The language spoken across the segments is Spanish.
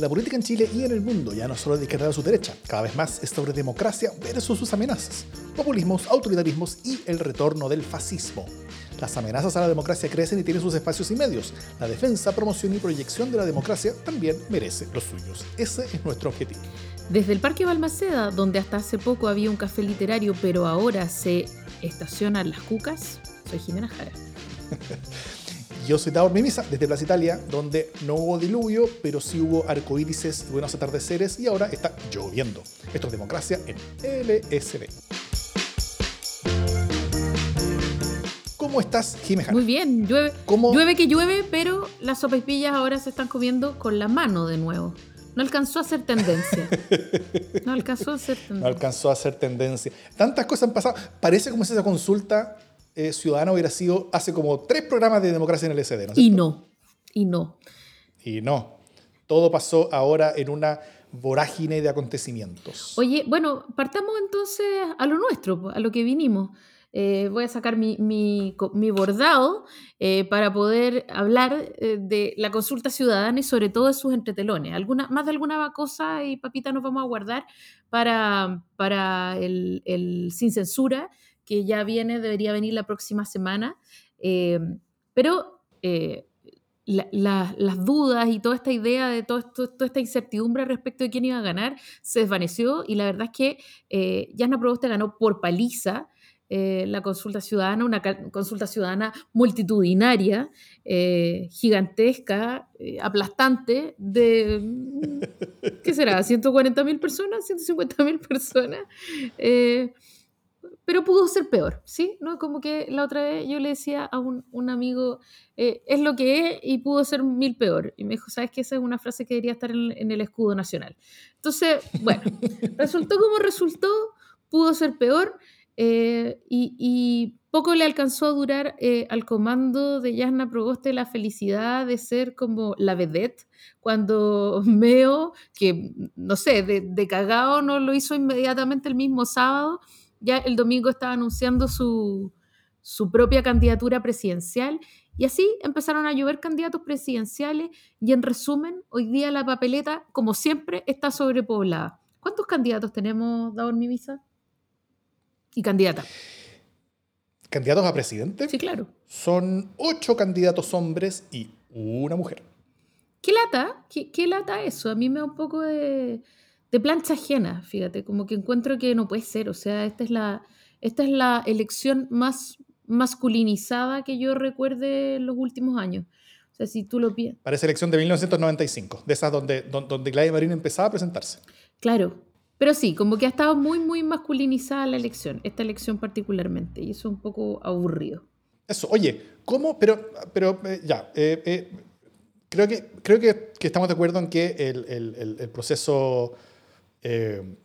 La política en Chile y en el mundo ya no solo de izquierda a su derecha, cada vez más es sobre democracia versus sus amenazas, populismos, autoritarismos y el retorno del fascismo. Las amenazas a la democracia crecen y tienen sus espacios y medios. La defensa, promoción y proyección de la democracia también merece los suyos. Ese es nuestro objetivo. Desde el Parque Balmaceda, donde hasta hace poco había un café literario, pero ahora se estacionan las cucas, soy Jimena Jara. Yo soy Davor Mimisa, desde Plaza Italia, donde no hubo diluvio, pero sí hubo arcoírises buenos atardeceres, y ahora está lloviendo. Esto es democracia en LSD. ¿Cómo estás, Jimena? Muy bien, llueve, llueve que llueve, pero las sopaipillas ahora se están comiendo con la mano de nuevo. No alcanzó a ser tendencia. No alcanzó a ser tendencia. No alcanzó a ser tendencia. Tantas cosas han pasado. Parece como si esa consulta eh, ciudadana hubiera sido hace como tres programas de democracia en el SD. ¿no y no. Y no. Y no. Todo pasó ahora en una vorágine de acontecimientos. Oye, bueno, partamos entonces a lo nuestro, a lo que vinimos. Eh, voy a sacar mi, mi, mi bordado eh, para poder hablar eh, de la consulta ciudadana y sobre todo de sus entretelones. Alguna, más de alguna cosa y papita nos vamos a guardar para, para el, el sin censura, que ya viene, debería venir la próxima semana. pero las dudas y toda esta idea de todo toda esta incertidumbre respecto de quién iba a ganar se desvaneció y la verdad es que eh, Proboste ganó por paliza. Eh, la consulta ciudadana, una consulta ciudadana multitudinaria, eh, gigantesca, eh, aplastante, de, ¿qué será? ¿140 mil personas? ¿150 mil personas? Pero pudo ser peor, ¿sí? ¿No? Como que la otra vez yo le decía a un, un amigo, es lo que es y pudo ser mil peor. Y me dijo, ¿sabes qué? Esa es una frase que debería estar en, en el escudo nacional. Entonces, bueno, resultó como resultó, pudo ser peor. Eh, y, poco le alcanzó a durar eh, al comando de Yasna Proboste la felicidad de ser como la vedette, cuando Meo, que no sé, de, cagado no lo hizo inmediatamente el mismo sábado, ya el domingo estaba anunciando su, su propia candidatura presidencial y así empezaron a llover candidatos presidenciales y en resumen, hoy día la papeleta, como siempre, está sobrepoblada. ¿Cuántos candidatos tenemos, Davor Mimisa? y candidata. ¿Candidatos a presidente? Sí, claro. Son ocho candidatos hombres y una mujer. ¿Qué lata? ¿Qué, lata eso? A mí me da un poco de, de, plancha ajena, fíjate, como que encuentro que no puede ser. O sea, esta es la, esta es la elección más masculinizada que yo recuerde en los últimos años. O sea, si tú lo piensas. Parece elección de 1995, de esas donde, donde, Gladys Marín empezaba a presentarse. Claro, pero sí, como que ha estado muy, muy masculinizada la elección, esta elección particularmente, y eso es un poco aburrido. Eso, oye, ¿cómo? Pero, pero eh, ya, eh, eh, creo, que, creo que, que, estamos de acuerdo en que el, el, el proceso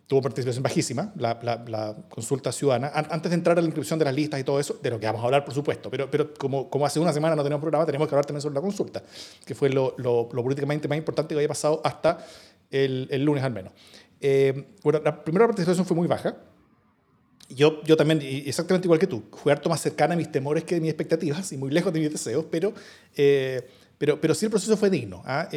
tuvo participación bajísima, la, la, consulta ciudadana, antes de entrar a la inscripción de las listas y todo eso, de lo que vamos a hablar, por supuesto, pero, pero como, como hace una semana no tenemos programa, tenemos que hablar también sobre la consulta, que fue lo, lo, lo políticamente más importante que había pasado hasta el, el lunes al menos. Eh, bueno, la primera participación fue muy baja. Yo, yo también, exactamente igual que tú, fui harto más cercana a mis temores que a mis expectativas y muy lejos de mis deseos, pero, eh, pero, pero sí el proceso fue digno. ¿ah?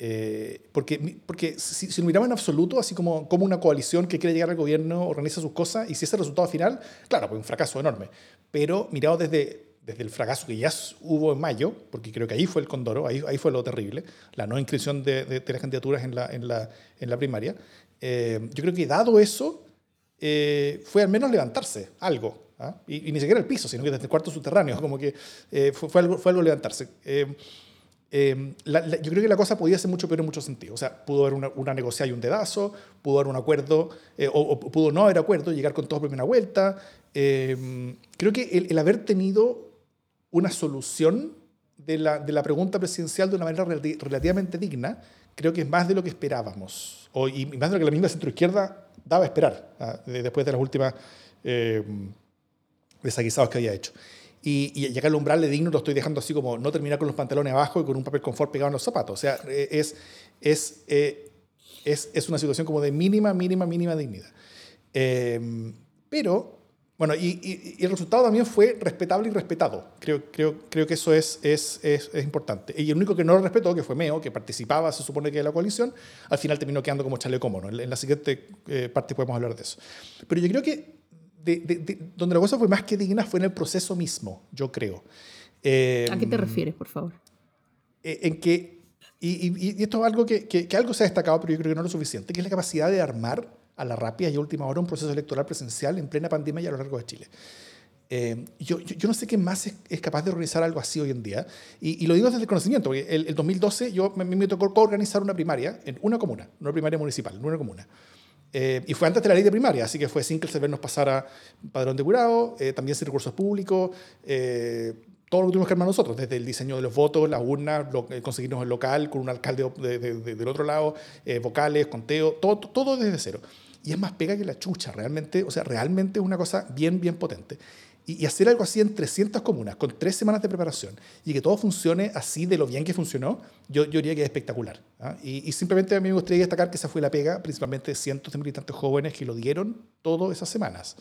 Eh, porque porque si, si, lo miramos en absoluto, así como, como una coalición que quiere llegar al gobierno, organiza sus cosas, y si ese resultado final, claro, pues un fracaso enorme. Pero mirado desde desde el fracaso que ya hubo en mayo, porque creo que ahí fue el condoro, ahí, ahí fue lo terrible, la no inscripción de, de, las candidaturas en la, en la, en la primaria, eh, yo creo que dado eso, eh, fue al menos levantarse algo, ¿ah? y, ni siquiera el piso, sino que desde el cuarto subterráneo, como que eh, fue, fue, algo, fue algo levantarse. Yo creo que la cosa podía ser mucho peor en muchos sentidos. O sea, pudo haber una, una negociación y un dedazo, pudo haber un acuerdo, o, o, pudo no haber acuerdo, llegar con todo por primera vuelta. creo que el, el haber tenido una solución de la, de la pregunta presidencial de una manera relativamente digna, creo que es más de lo que esperábamos, o, y más de lo que la misma centroizquierda daba a esperar ¿ah? después de las últimas eh, desaguisados que había hecho. Y, y, llegar al umbral de digno lo estoy dejando así como no terminar con los pantalones abajo y con un papel confort pegado en los zapatos. O sea, eh, es, es, eh, es, es una situación como de mínima, mínima, mínima dignidad. Eh, pero bueno, y, el resultado también fue respetable y respetado. Creo, creo, creo que eso es, es, es, importante. Y el único que no lo respetó, que fue Meo, que participaba, se supone que de la coalición, al final terminó quedando como chaleco como En, la siguiente eh, parte podemos hablar de eso. Pero yo creo que donde la cosa fue más que digna fue en el proceso mismo, yo creo. ¿A qué te em, refieres, por favor? Eh, en que, y, y, esto es algo que, que, que algo se ha destacado, pero yo creo que no es lo suficiente, que es la capacidad de armar a la rápida y última hora un proceso electoral presencial en plena pandemia y a lo largo de Chile. Eh, yo, yo, no sé quién más es, capaz de organizar algo así hoy en día. Y, lo digo desde el conocimiento, porque el, el 2012 yo, me, me tocó organizar una primaria en una comuna, una primaria municipal, en una comuna. Eh, y fue antes de la ley de primaria, así que fue sin que el CERVEL nos pasara padrón de jurado, eh, también sin recursos públicos, todo lo que tuvimos que armar nosotros, desde el diseño de los votos, las urnas, lo, conseguirnos el local con un alcalde del otro lado, vocales, conteo, todo, todo desde cero y es más pega que la chucha, realmente, o sea, realmente es una cosa bien, bien potente. Y, hacer algo así en 300 comunas, con tres semanas de preparación, y que todo funcione así de lo bien que funcionó, yo, diría que es espectacular. ¿ah? Y, simplemente a mí me gustaría destacar que esa fue la pega, principalmente de cientos de militantes jóvenes que lo dieron todas esas semanas.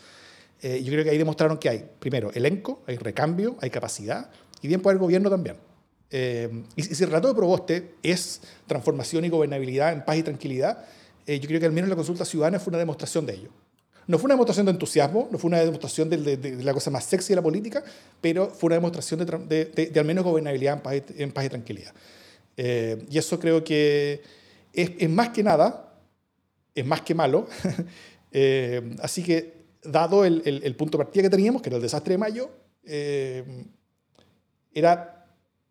Eh, yo creo que ahí demostraron que hay, primero, elenco, hay recambio, hay capacidad, y bien por el gobierno también. Eh, y, y si el rato de Proboste es transformación y gobernabilidad en paz y tranquilidad, eh, yo creo que al menos la consulta ciudadana fue una demostración de ello. No fue una demostración de entusiasmo, no fue una demostración de, la cosa más sexy de la política, pero fue una demostración de, al menos gobernabilidad en paz, y tranquilidad. Eh, y eso creo que es, más que nada, es más que malo. Eh, así que, dado el, punto de partida que teníamos, que era el desastre de mayo, era,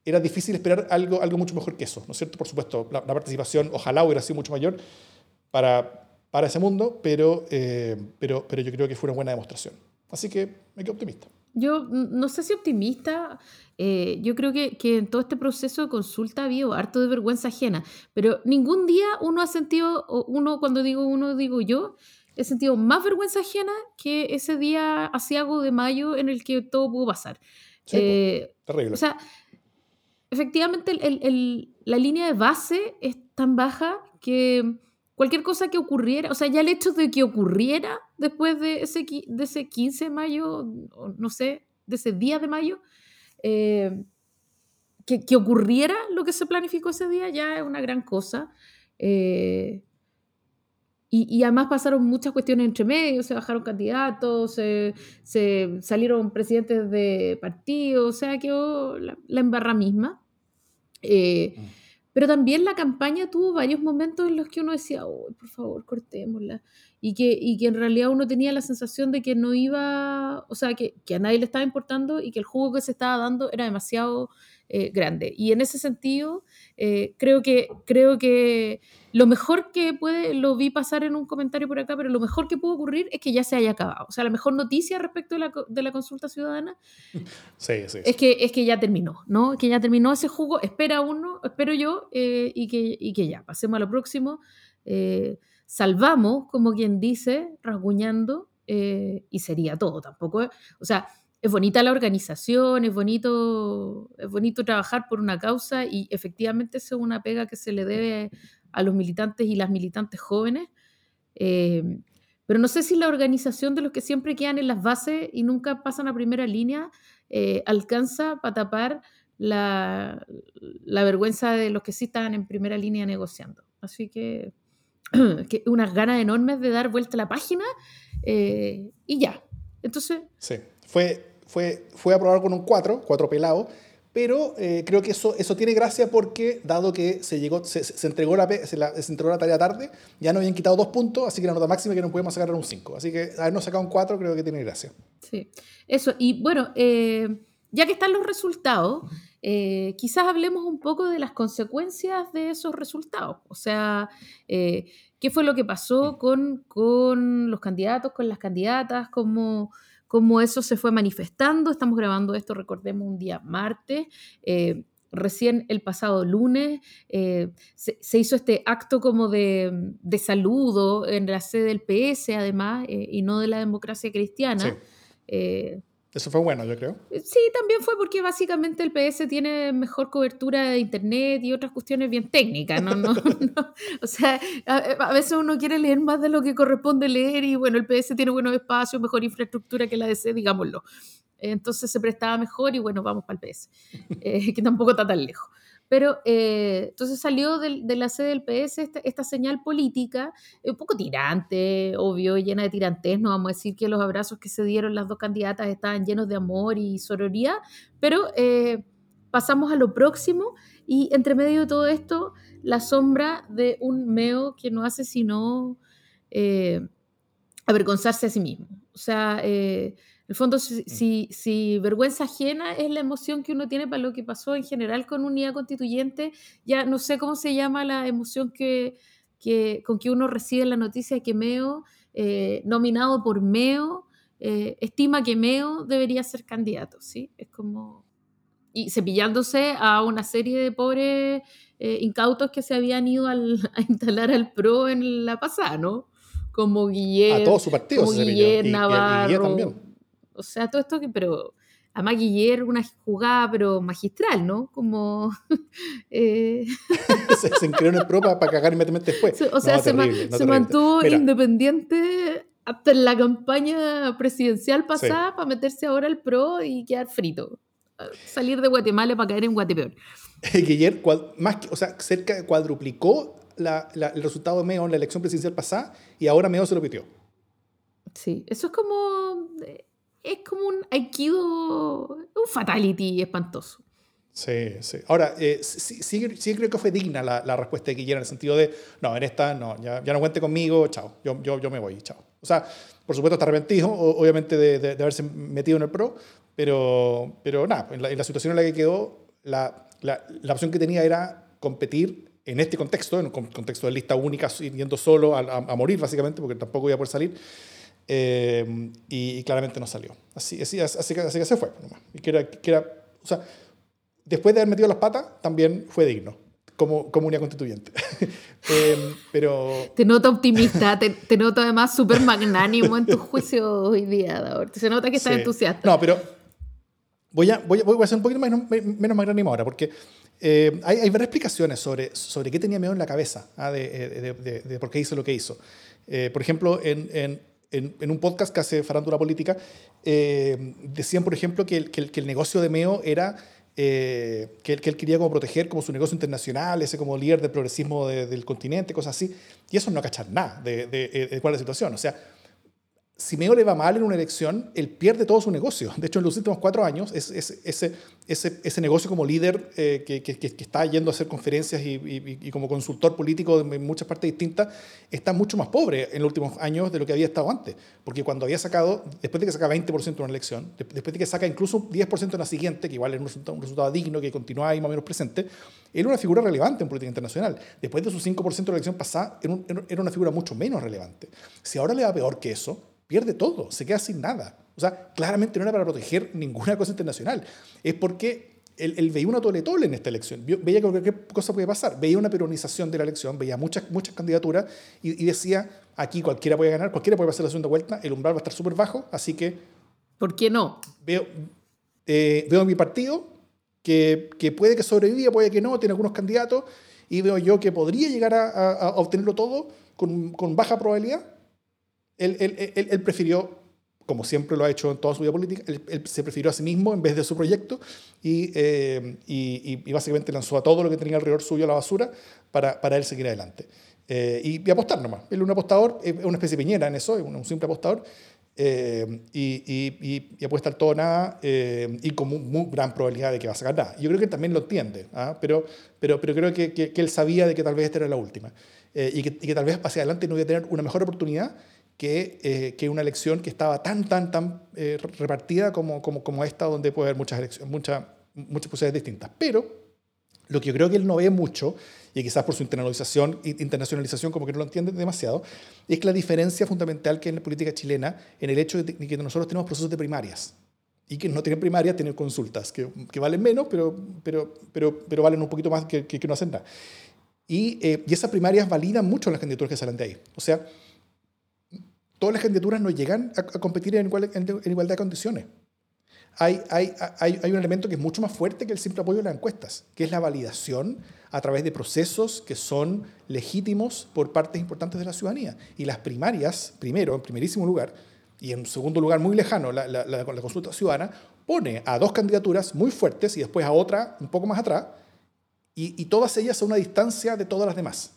era difícil esperar algo, algo mucho mejor que eso, ¿no es cierto? Por supuesto, la, la participación ojalá hubiera sido mucho mayor, para, para ese mundo, pero, eh, pero, pero yo creo que fue una buena demostración. Así que me quedo optimista. Yo no sé si optimista, eh, yo creo que, que, en todo este proceso de consulta había harto de vergüenza ajena, pero ningún día uno ha sentido, uno cuando digo uno digo yo, he sentido más vergüenza ajena que ese día asiago de mayo en el que todo pudo pasar. eh, terrible. O sea, efectivamente el, el, la línea de base es tan baja que cualquier cosa que ocurriera, o sea, ya el hecho de que ocurriera después de ese, de ese 15 de mayo, no sé, de ese día de mayo, eh, que, que, ocurriera lo que se planificó ese día ya es una gran cosa. Eh, y, y, además pasaron muchas cuestiones entre medio, se bajaron candidatos, se, se salieron presidentes de partidos, o sea, quedó la, la embarra misma. Eh, mm. Pero también la campaña tuvo varios momentos en los que uno decía, por favor, cortémosla. Y que, y que en realidad uno tenía la sensación de que no iba, o sea, que, que a nadie le estaba importando y que el jugo que se estaba dando era demasiado eh, grande. Y en ese sentido, eh, creo, que, creo que lo mejor que puede, lo vi pasar en un comentario por acá, pero lo mejor que puede ocurrir es que ya se haya acabado. O sea, la mejor noticia respecto de la, de la consulta ciudadana Es, que, es que ya terminó, ¿no? Que ya terminó ese jugo, espera uno, espero yo, eh, y, que, y que ya, pasemos a lo próximo. salvamos, como quien dice, rasguñando, y sería todo. Tampoco, o sea, es bonita la organización, es bonito, es bonito trabajar por una causa y efectivamente es una pega que se le debe a los militantes y las militantes jóvenes. Eh, pero no sé si la organización de los que siempre quedan en las bases y nunca pasan a primera línea eh, alcanza para tapar la, vergüenza de los que sí están en primera línea negociando. Así que, que unas ganas enormes de dar vuelta a la página eh, y ya. Entonces... Sí fue, fue, fue aprobado con un 4, 4 pelado, pero eh, creo que eso, eso tiene gracia porque, dado que se, llegó, se, se entregó la, se, entregó la tarea tarde, ya nos habían quitado dos puntos, así que la nota máxima que no podemos sacar era un 5. Así que habernos sacado un 4 creo que tiene gracia. Sí, eso. Y bueno, eh, ya que están los resultados, eh, quizás hablemos un poco de las consecuencias de esos resultados. O sea, ¿qué fue lo que pasó con, con los candidatos, con las candidatas? ¿Cómo cómo eso se fue manifestando. Estamos grabando esto, recordemos, un día martes. Eh, recién el pasado lunes eh, se, hizo este acto como de, de, en la sede del PS, además, eh, y no de la democracia cristiana. Sí. Eso fue bueno, yo creo. Eh, sí, también fue porque básicamente el PS tiene mejor cobertura de internet y otras cuestiones bien técnicas, ¿no? no, no. O sea, a, veces uno quiere leer más de lo que corresponde leer y bueno, el PS tiene buenos espacios, mejor infraestructura que la DC, digámoslo. Entonces se prestaba mejor y bueno, vamos para el PS, eh, que tampoco está tan lejos. Pero eh, entonces salió de, la sede del PS esta, señal política, un poco tirante, obvio, llena de tirantes. No vamos a decir que los abrazos que se dieron las dos candidatas estaban llenos de amor y sororidad, pero eh, pasamos a lo próximo y entre medio de todo esto, la sombra de un meo que no hace sino eh, avergonzarse a sí mismo. O sea, en el fondo, mm. si, si, vergüenza ajena es la emoción que uno tiene para lo que pasó en general con unidad constituyente, ya no sé cómo se llama la emoción que, que con que uno recibe la noticia de que Meo, eh, nominado por Meo, eh, estima que Meo debería ser candidato, ¿sí? Es como... Y cepillándose a una serie de pobres eh, incautos que se habían ido a instalar al PRO en la pasada, ¿no? Como Guillermo. A todo su partido como Guillermo, Navarro, también o sea, todo esto que, pero a Guiller una jugada, pero magistral, ¿no? Como... eh... se, se en el pro para, cagar inmediatamente después. O sea, se, mantuvo independiente hasta en la campaña presidencial pasada para meterse ahora al pro y quedar frito. Salir de Guatemala para caer en Guatepeor. Guiller, más o sea, cerca de cuadruplicó la, el resultado de Meo en la elección presidencial pasada y ahora Meo se lo pitió. Sí, eso es como es como un aikido, un fatality espantoso. Sí, sí. Ahora, eh, sí, sí, creo que fue digna la, la, respuesta de Guillermo en el sentido de, no, en esta, no, ya, ya no cuente conmigo, chao, yo, yo, yo me voy, chao. O sea, por supuesto está arrepentido, obviamente, de, de, haberse metido en el pro, pero, pero nada, en la, en la situación en la que quedó, la, la, opción que tenía era competir en este contexto, en un contexto de lista única, yendo solo a, a, a morir, básicamente, porque tampoco iba a poder salir Em, y, claramente no salió. Así, así, así, que, así que se fue. Y que era, que era, o sea, después de haber metido las patas, también fue digno como comunidad constituyente. Em, pero... Te noto optimista, te, te noto además súper magnánimo en tu juicio hoy día, Se nota que estás entusiasta. No, pero voy a, voy a, voy a ser un poquito menos, menos magnánimo ahora, porque eh, hay, hay, varias explicaciones sobre, sobre qué tenía miedo en la cabeza ¿ah? de, de, de, por qué hizo lo que hizo. Eh, por ejemplo, en, en en, un podcast que hace Farándula Política, eh, decían, por ejemplo, que el, que el, negocio de Meo era eh, que, que, él quería como proteger como su negocio internacional, ese como líder del progresismo del continente, cosas así. Y eso no cachar nada de, de, de, cuál es la situación. O sea, si Meo le va mal en una elección, él pierde todo su negocio. De hecho, en los últimos cuatro años, es, ese, ese, ese, negocio como líder eh, que, que, que, está yendo a hacer conferencias y, y, como consultor político en muchas partes distintas, está mucho más pobre en los últimos años de lo que había estado antes. Porque cuando había sacado, después de que saca 20% en una elección, después de que saca incluso 10% en la siguiente, que igual es un resultado, un resultado digno, que continúa ahí más o menos presente, era una figura relevante en política internacional. Después de su 5% de la elección pasada, era una figura mucho menos relevante. Si ahora le va peor que eso, pierde todo, se queda sin nada. O sea, claramente no era para proteger ninguna cosa internacional. Es porque él, veía una tole tole en esta elección. Veía que cualquier cosa puede pasar. Veía una peronización de la elección, veía muchas, muchas candidaturas y, decía, aquí cualquiera puede ganar, cualquiera puede pasar la segunda vuelta, el umbral va a estar súper bajo, así que... ¿Por qué no? Veo, eh, veo mi partido, que, que, puede que sobreviva, puede que no, tiene algunos candidatos, y veo yo que podría llegar a, a obtenerlo todo con, con baja probabilidad él, él, él, prefirió, como siempre lo ha hecho en toda su vida política, él, se prefirió a sí mismo en vez de su proyecto y, eh, y, y, básicamente lanzó a todo lo que tenía alrededor suyo a la basura para, para él seguir adelante. Eh, y, apostar nomás. Él es un apostador, es una especie de piñera en eso, es un, simple apostador. Eh, y, y, apuesta al todo nada y con muy, gran probabilidad de que va a sacar nada. Yo creo que también lo entiende, ¿ah? pero, pero, pero creo que, que, él sabía de que tal vez esta era la última y que, y, que, tal vez hacia adelante no iba a tener una mejor oportunidad que, eh, que, una elección que estaba tan, tan, tan eh, repartida como, como, como, esta, donde puede haber muchas, elecciones, muchas, muchas posibilidades distintas. Pero lo que yo creo que él no ve mucho, y quizás por su internalización, internacionalización como que no lo entiende demasiado, es que la diferencia fundamental que hay en la política chilena en el hecho de que nosotros tenemos procesos de primarias y que no tienen primarias tienen consultas, que, que, valen menos, pero, pero, pero, pero valen un poquito más que, que, no hacen nada. Y, eh, y esas primarias validan mucho las candidaturas que salen de ahí. O sea, todas las candidaturas no llegan a, competir en, igual, en, igualdad de condiciones. hay, hay, hay, hay, un elemento que es mucho más fuerte que el simple apoyo de las encuestas, que es la validación a través de procesos que son legítimos por partes importantes de la ciudadanía. Y las primarias, primero, en primerísimo lugar, y en segundo lugar, muy lejano, la consulta ciudadana, pone a dos candidaturas muy fuertes y después a otra un poco más atrás, y, y todas ellas a una distancia de todas las demás.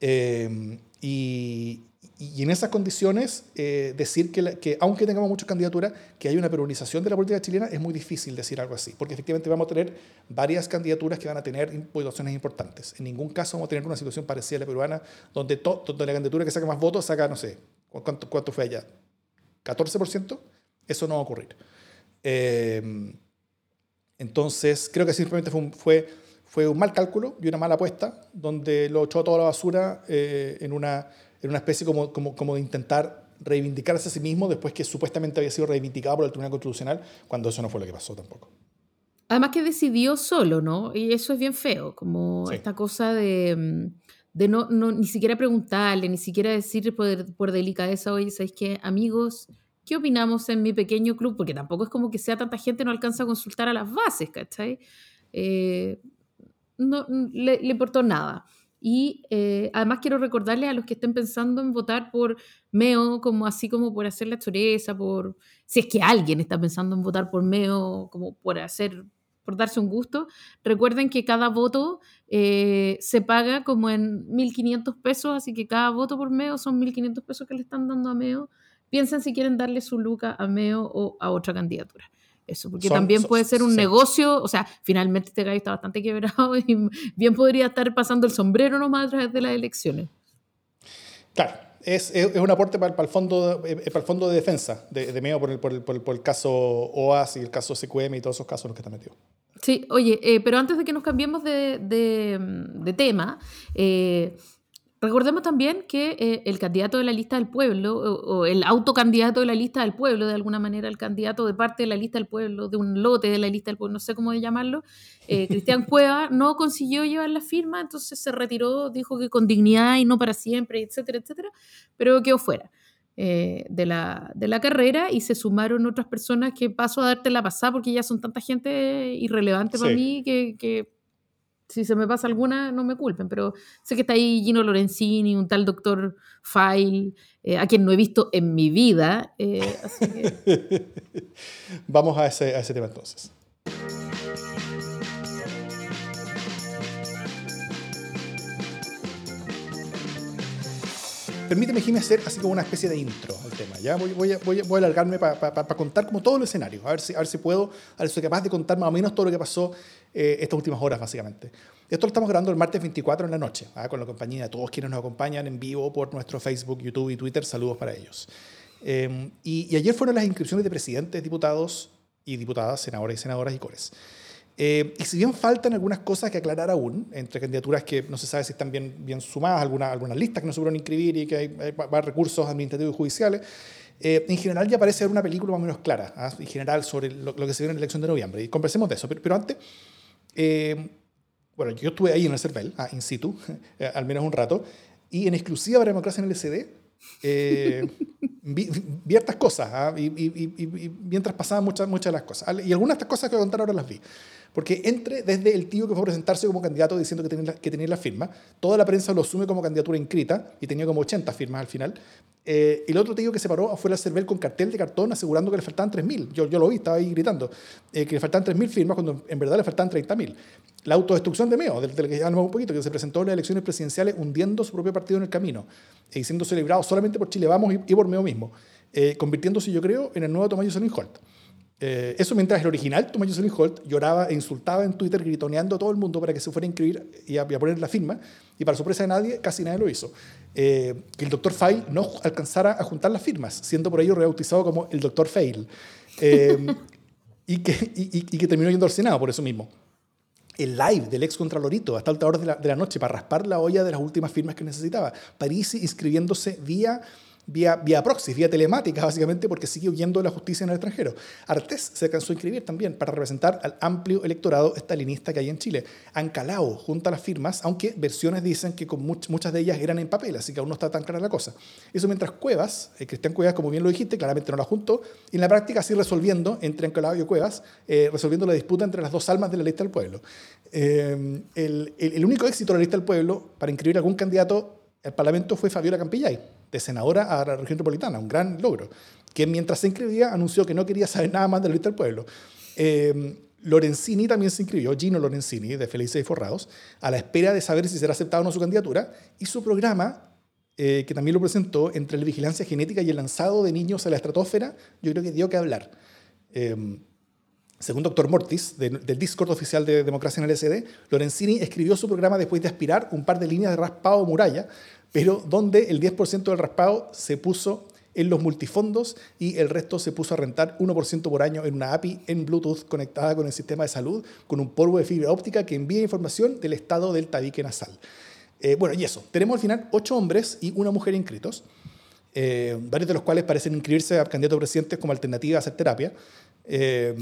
Eh, y, y, en esas condiciones, eh, decir que, que, aunque tengamos muchas candidaturas, que hay una peruanización de la política chilena, es muy difícil decir algo así, porque efectivamente vamos a tener varias candidaturas que van a tener votaciones importantes. En ningún caso vamos a tener una situación parecida a la peruana, donde, to, donde la candidatura que saca más votos saca, no sé, ¿cuánto, cuánto fue allá? ¿14%? Eso no va a ocurrir. Eh, entonces, creo que simplemente fue un, fue, fue un mal cálculo y una mala apuesta, donde lo echó toda la basura eh, en una en una especie como, como, como de intentar reivindicarse a sí mismo después que supuestamente había sido reivindicado por el Tribunal Constitucional, cuando eso no fue lo que pasó tampoco. Además que decidió solo, ¿no? Y eso es bien feo, como sí. esta cosa de, de no, no, ni siquiera preguntarle, ni siquiera decir por, por delicadeza, oye, ¿sabéis qué, amigos? ¿Qué opinamos en mi pequeño club? Porque tampoco es como que sea tanta gente, no alcanza a consultar a las bases, ¿cachai? Eh, no, le, le importó nada. Y eh, además quiero recordarles a los que estén pensando en votar por Meo, como así como por hacer la choreza, por si es que alguien está pensando en votar por Meo, como por hacer, por darse un gusto, recuerden que cada voto eh, se paga como en 1.500 pesos, así que cada voto por Meo son 1.500 pesos que le están dando a Meo. Piensen si quieren darle su luca a Meo o a otra candidatura. Eso, porque son, también son, puede ser un sí. negocio, o sea, finalmente este gallo está bastante quebrado y bien podría estar pasando el sombrero nomás a través de las elecciones. Claro, es, es un aporte para, para, el fondo, para el fondo de defensa de, de MEO por el, por, el, por, el, por el caso OAS y el caso CQM y todos esos casos en los que está metido. Sí, oye, eh, pero antes de que nos cambiemos de, de, de tema, eh, Recordemos también que eh, el candidato de la lista del pueblo, o, o, el autocandidato de la lista del pueblo, de alguna manera el candidato de parte de la lista del pueblo, de un lote de la lista del pueblo, no sé cómo llamarlo, eh, Cristian Cueva, no consiguió llevar la firma, entonces se retiró, dijo que con dignidad y no para siempre, etcétera, etcétera, pero quedó fuera. Eh, de, la, de la carrera y se sumaron otras personas que paso a darte la pasada porque ya son tanta gente irrelevante sí. para mí que, que si se me pasa alguna, no me culpen, pero sé que está ahí Gino Lorenzini, un tal doctor File, eh, a quien no he visto en mi vida. Eh. Vamos a ese, a ese tema entonces. Permíteme, Jimmy, hacer así como una especie de intro al tema. ¿ya? Voy, voy, a, voy, voy a alargarme para pa, pa, pa contar como todo el escenario, a ver, si, a ver si puedo, a ver si soy capaz de contar más o menos todo lo que pasó eh, estas últimas horas, básicamente. Esto lo estamos grabando el martes 24 en la noche, ¿ah? con la compañía de todos quienes nos acompañan en vivo por nuestro Facebook, YouTube y Twitter. Saludos para ellos. Eh, y, y, ayer fueron las inscripciones de presidentes, diputados y diputadas, senadores y senadoras y cores. Eh, y si bien faltan algunas cosas que aclarar aún, entre candidaturas que no se sabe si están bien, bien sumadas, algunas, algunas listas que no se pudieron inscribir y que hay, hay, hay recursos administrativos y judiciales, eh, en general ya parece haber una película más o menos clara, ¿ah? en general sobre lo, lo, que se vio en la elección de noviembre. Y conversemos de eso. Pero, pero antes, eh, bueno, yo estuve ahí en el CERVEL, ah, in situ, al menos un rato, y en exclusiva para Democracia en el SD, eh, vi, vi, hartas cosas ¿ah? y, y, y, y, mientras pasaban muchas, muchas de las cosas. Y algunas de estas cosas que voy a contar ahora las vi. Porque entre desde el tío que fue a presentarse como candidato diciendo que tenía, la, que tenía la firma, toda la prensa lo asume como candidatura inscrita y tenía como 80 firmas al final. Eh, el otro tío que se paró afuera del CERVEL con cartel de cartón asegurando que le faltaban 3.000. Yo, lo vi, estaba ahí gritando. Eh, que le faltaban 3.000 firmas cuando en verdad le faltaban 30.000. La autodestrucción de Meo, del, del que hablamos un poquito, que se presentó en las elecciones presidenciales hundiendo su propio partido en el camino y siendo celebrado solamente por Chile Vamos y, por Meo mismo, eh, convirtiéndose, yo creo, en el nuevo Tomayo Selin Holt. Eh, eso mientras el original, Tomayo Selin Holt, lloraba e insultaba en Twitter, gritoneando a todo el mundo para que se fuera a inscribir y a, poner la firma, y para sorpresa de nadie, casi nadie lo hizo. Eh, que el doctor Fail no alcanzara a juntar las firmas, siendo por ello rebautizado como el doctor Fail, eh, y, que, terminó yendo al Senado por eso mismo el live del ex Contralorito hasta alta hora de la, de la, noche para raspar la olla de las últimas firmas que necesitaba. París inscribiéndose vía vía, vía proxy, vía telemática, básicamente, porque sigue huyendo de la justicia en el extranjero. Artés se cansó de inscribir también para representar al amplio electorado estalinista que hay en Chile. Han calado junto a las firmas, aunque versiones dicen que muchas de ellas eran en papel, así que aún no está tan clara la cosa. Eso mientras Cuevas, eh, Cristian Cuevas, como bien lo dijiste, claramente no la juntó, y en la práctica así resolviendo, entre Ancalao y Cuevas, eh, resolviendo la disputa entre las dos almas de la lista del pueblo. Eh, el, el, único éxito de la lista del pueblo para inscribir algún candidato al Parlamento fue Fabiola Campillay senadora a la región metropolitana, un gran logro, que mientras se inscribía anunció que no quería saber nada más de la lista del pueblo. Eh, Lorenzini también se inscribió, Gino Lorenzini, de Felices y Forrados, a la espera de saber si será aceptado o no su candidatura, y su programa, eh, que también lo presentó entre la vigilancia genética y el lanzado de niños a la estratosfera, yo creo que dio que hablar. Eh, según Dr. Mortis, del Discord oficial de Democracia en el SD, Lorenzini escribió su programa después de aspirar un par de líneas de raspado muralla pero donde el 10% del raspado se puso en los multifondos y el resto se puso a rentar 1% por año en una API en Bluetooth conectada con el sistema de salud, con un polvo de fibra óptica que envía información del estado del tabique nasal. Eh, bueno, y eso. Tenemos al final ocho hombres y una mujer inscritos, eh, varios de los cuales parecen inscribirse a candidatos presidentes como alternativa a hacer terapia. Eh,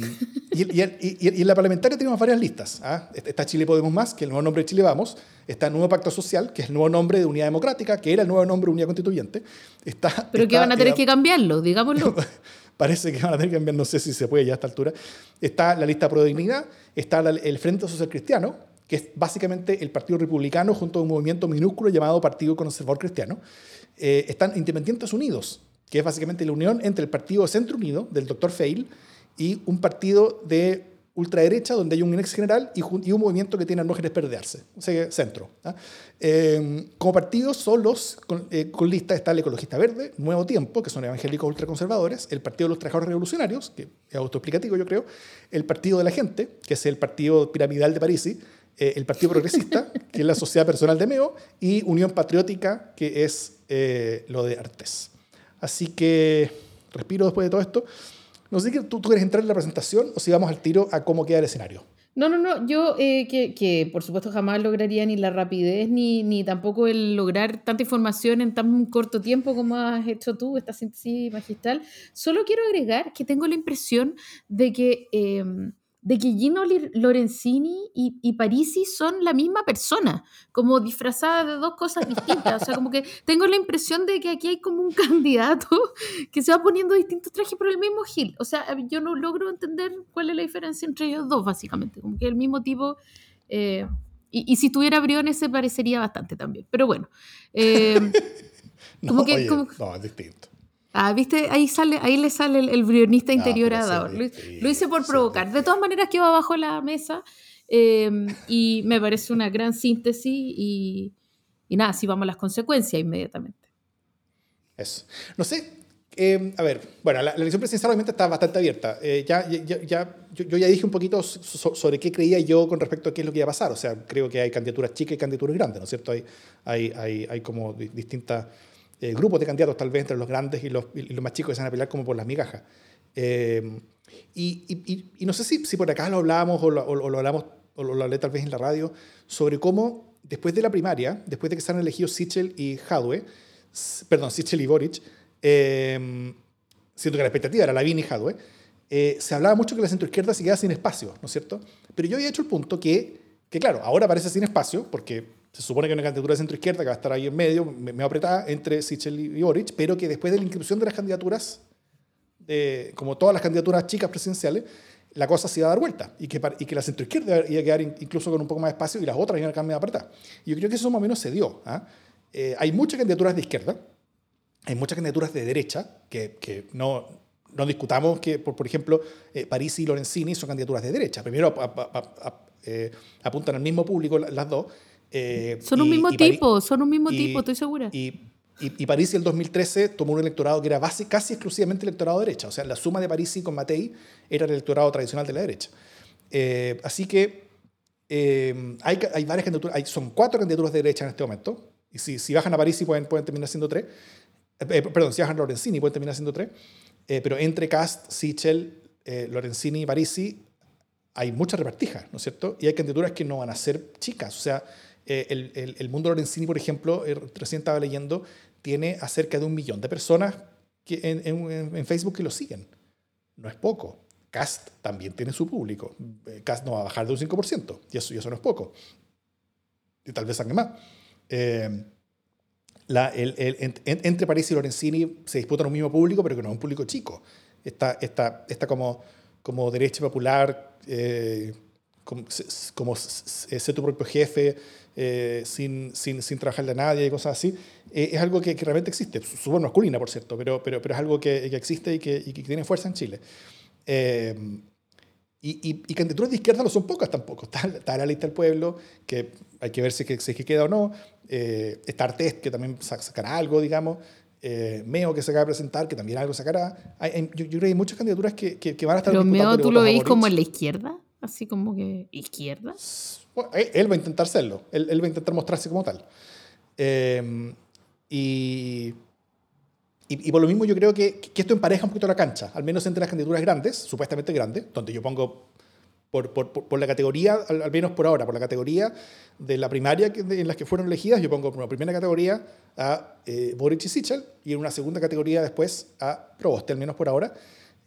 y, en la parlamentaria tenemos varias listas. ¿ah? Está Chile Podemos Más, que es el nuevo nombre de Chile Vamos. Está el Nuevo Pacto Social, que es el nuevo nombre de Unidad Democrática, que era el nuevo nombre de Unidad Constituyente. Está, Pero que van a tener que cambiarlo, digámoslo. Parece que van a tener que cambiar, no sé si se puede ya a esta altura. Está la lista Pro Dignidad, está el Frente Social Cristiano, que es básicamente el Partido Republicano junto a un movimiento minúsculo llamado Partido Conservador Cristiano. Eh, están Independientes Unidos, que es básicamente la unión entre el Partido Centro Unido, del doctor Feil, y un partido de ultraderecha donde hay un ex general y, un movimiento que tiene a no perderse, o sea, centro. Eh, como partidos solos, con, eh, con, lista está el Ecologista Verde, Nuevo Tiempo, que son evangélicos ultraconservadores, el Partido de los Trabajadores Revolucionarios, que es autoexplicativo yo creo, el Partido de la Gente, que es el partido piramidal de París, eh, el Partido Progresista, que es la Sociedad Personal de Meo, y Unión Patriótica, que es lo de Artes. Así que respiro después de todo esto. No sé si tú, tú quieres entrar en la presentación o si vamos al tiro a cómo queda el escenario. No, no, no, yo eh, que, por supuesto jamás lograría ni la rapidez ni, ni tampoco el lograr tanta información en tan corto tiempo como has hecho tú, esta síntesis magistral. Solo quiero agregar que tengo la impresión de que... Em, de que Gino Lorenzini y, Parisi son la misma persona, como disfrazada de dos cosas distintas. O sea, como que tengo la impresión de que aquí hay como un candidato que se va poniendo distintos trajes por el mismo Gil. O sea, yo no logro entender cuál es la diferencia entre ellos dos, básicamente. Como que el mismo tipo... Eh, y, si tuviera briones se parecería bastante también. Pero bueno. Eh, como que, no, es distinto. Ah, viste, ahí sale, ahí le sale el, el brionista ah, interior a. Lo, hice por provocar. De todas maneras quedó abajo la mesa em, y me parece una gran síntesis y, y nada, así vamos a las consecuencias inmediatamente. Eso. No sé, em, a ver, bueno, la, elección presidencial obviamente está bastante abierta. Eh, ya, ya, ya yo, yo, ya dije un poquito sobre qué creía yo con respecto a qué es lo que iba a pasar. O sea, creo que hay candidaturas chicas y candidaturas grandes, ¿no es cierto? Hay, hay, hay, hay como distintas eh, grupos de candidatos, tal vez entre los grandes y los, los, más chicos que se van a pelear como por las migajas. Eh, y, y, no sé si, si, por acá lo hablábamos o lo, o lo hablamos o lo hablé tal vez en la radio, sobre cómo después de la primaria, después de que se han elegido Sichel y Hadwe, perdón, Sichel y Boric, eh, siento que la expectativa era Lavín y Hadwe, eh, se hablaba mucho que la centroizquierda se quedaba sin espacio, ¿no es cierto? Pero yo había hecho el punto que, que claro, ahora parece sin espacio, porque se supone que hay una candidatura de centro izquierda que va a estar ahí en medio, me, me apretada entre Sichel y Boric, pero que después de la inscripción de las candidaturas, como todas las candidaturas chicas presidenciales, la cosa se iba a dar vuelta y que, y que la centroizquierda iba a quedar incluso con un poco más de espacio y las otras iban a medio apretadas. Y yo creo que eso más o menos se dio. ¿ah? Eh, hay muchas candidaturas de izquierda, hay muchas candidaturas de derecha, que, que no, no discutamos que, por, por ejemplo, eh, París y Lorenzini son candidaturas de derecha. Primero eh, apuntan al mismo público las dos, eh, son un mismo tipo, son un mismo tipo, estoy segura. Y, y, París en el 2013 tomó un electorado que era base, casi exclusivamente electorado de derecha. O sea, la suma de París con Matei era el electorado tradicional de la derecha. Eh, así que eh, hay, hay, varias candidaturas, hay, son cuatro candidaturas de derecha en este momento. Y si, si bajan a París pueden, pueden terminar siendo tres. perdón, si bajan a Lorenzini pueden terminar siendo tres. pero entre Cast, Sichel, Lorenzini y Parisi hay muchas repartijas, ¿no es cierto? Y hay candidaturas que no van a ser chicas. O sea, eh, el, el, mundo Lorenzini, por ejemplo, eh, recién estaba leyendo, tiene a cerca de un millón de personas que en, Facebook que lo siguen. No es poco. Cast también tiene su público. Eh, Cast no va a bajar de un 5%, y eso, y eso no es poco. Y tal vez alguien más. Eh, la, el, entre París y Lorenzini se disputan un mismo público, pero que no es un público chico. Está, está, está como, como derecha popular, eh, como, como ser tu propio jefe, eh, sin, sin, sin, trabajarle a nadie y cosas así, eh, es algo que, realmente existe. Súper masculina, por cierto, pero, pero, pero es algo que, que existe y que, y que, tiene fuerza en Chile. y, y, candidaturas de izquierda no son pocas tampoco. Está, está, la lista del pueblo, que hay que ver si, si es que queda o no. Eh, está Artest, que también sacará algo, digamos. Eh, Meo, que se acaba de presentar, que también algo sacará. yo, creo que hay muchas candidaturas que, que, van a estar... ¿Pero Meo tú lo veis como en la izquierda? Así como que... ¿Izquierda? él va a intentar serlo. Él, él va a intentar mostrarse como tal. Em, y, y, por lo mismo yo creo que, que, esto empareja un poquito la cancha, al menos entre las candidaturas grandes, supuestamente grandes, donde yo pongo por, por, por la categoría, al, menos por ahora, por la categoría de la primaria que, en las que fueron elegidas, yo pongo en una primera categoría a eh, Boric y Sichel y en una segunda categoría después a Proboste, al menos por ahora.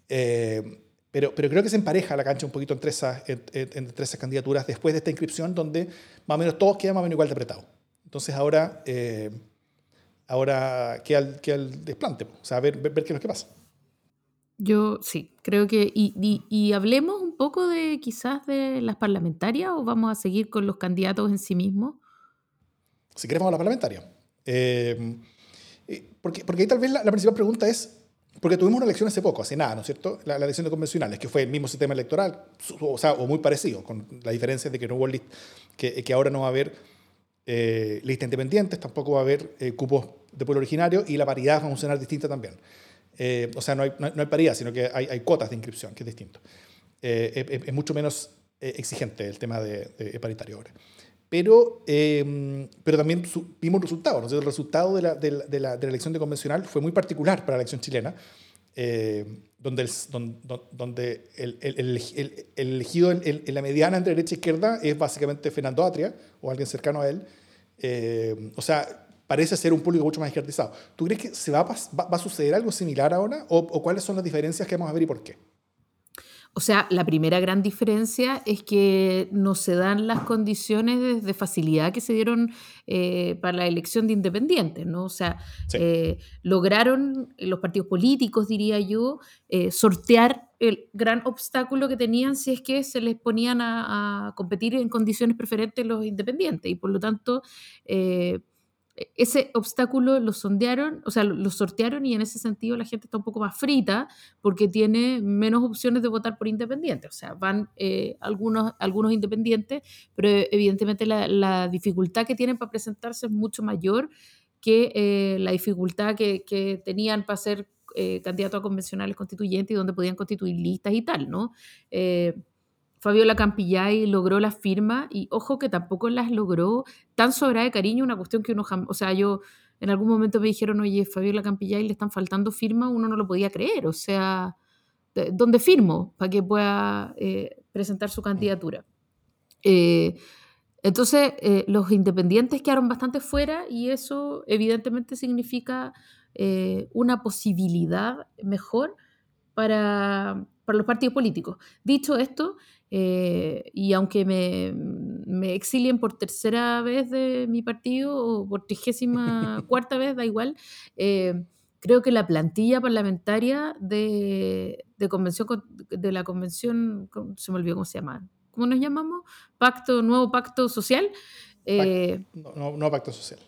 Eh, pero, pero creo que se empareja la cancha un poquito entre esas, entre esas candidaturas después de esta inscripción, donde más o menos todos quedan más o menos igual de apretados. Entonces ahora, eh, ahora queda, el, queda el desplante, o sea, ver, ver, ver qué es lo que pasa. Yo sí, creo que. Y, y, hablemos un poco de quizás de las parlamentarias o vamos a seguir con los candidatos en sí mismos. Si queremos a la parlamentaria. Eh, eh, porque, porque ahí tal vez la, principal pregunta es. Porque tuvimos una elección hace poco, hace nada, ¿no es cierto? La, elección de convencionales, que fue el mismo sistema electoral, o sea, o muy parecido, con la diferencia de que no hubo que, que ahora no va a haber eh, lista independientes, tampoco va a haber eh, cupos de pueblo originario y la paridad va a funcionar distinta también. Eh, o sea, no hay, no, hay, paridad, sino que hay, hay, cuotas de inscripción, que es distinto. Eh, es, mucho menos eh, exigente el tema de, paritario ahora. Pero, pero también vimos resultados. ¿no? El resultado de la, de, la, de, la, elección de convencional fue muy particular para la elección chilena, donde, el, donde el, el, el elegido en, la mediana entre derecha e izquierda es básicamente Fernando Atria o alguien cercano a él. o sea, parece ser un público mucho más izquierdizado. ¿Tú crees que se va a, va, a suceder algo similar ahora? O, cuáles son las diferencias que vamos a ver y por qué? O sea, la primera gran diferencia es que no se dan las condiciones de, facilidad que se dieron eh, para la elección de independientes, ¿no? O sea, eh, lograron los partidos políticos, diría yo, eh, sortear el gran obstáculo que tenían si es que se les ponían a, a competir en condiciones preferentes los independientes. Y por lo tanto, ese obstáculo lo sondearon, o sea, lo, sortearon y en ese sentido la gente está un poco más frita porque tiene menos opciones de votar por independiente. O sea, van eh, algunos, algunos independientes, pero evidentemente la, dificultad que tienen para presentarse es mucho mayor que eh, la dificultad que, tenían para ser eh, candidatos a convencionales constituyentes y donde podían constituir listas y tal, ¿no? Fabiola Campillay logró la firma y ojo que tampoco las logró tan sobrada de cariño, una cuestión que uno o sea, yo en algún momento me dijeron, oye, Fabiola Campillay le están faltando firma, uno no lo podía creer, o sea, ¿dónde firmo para que pueda eh, presentar su candidatura? Eh, entonces, eh, los independientes quedaron bastante fuera y eso evidentemente significa una posibilidad mejor para, para los partidos políticos. Dicho esto, eh, y aunque me, me, exilien por tercera vez de mi partido o por trigésima cuarta vez, da igual, eh, creo que la plantilla parlamentaria de, de, convención, de la convención, se me olvidó cómo se llama, ¿cómo nos llamamos? Pacto, nuevo pacto social. Eh, no, no, pacto social.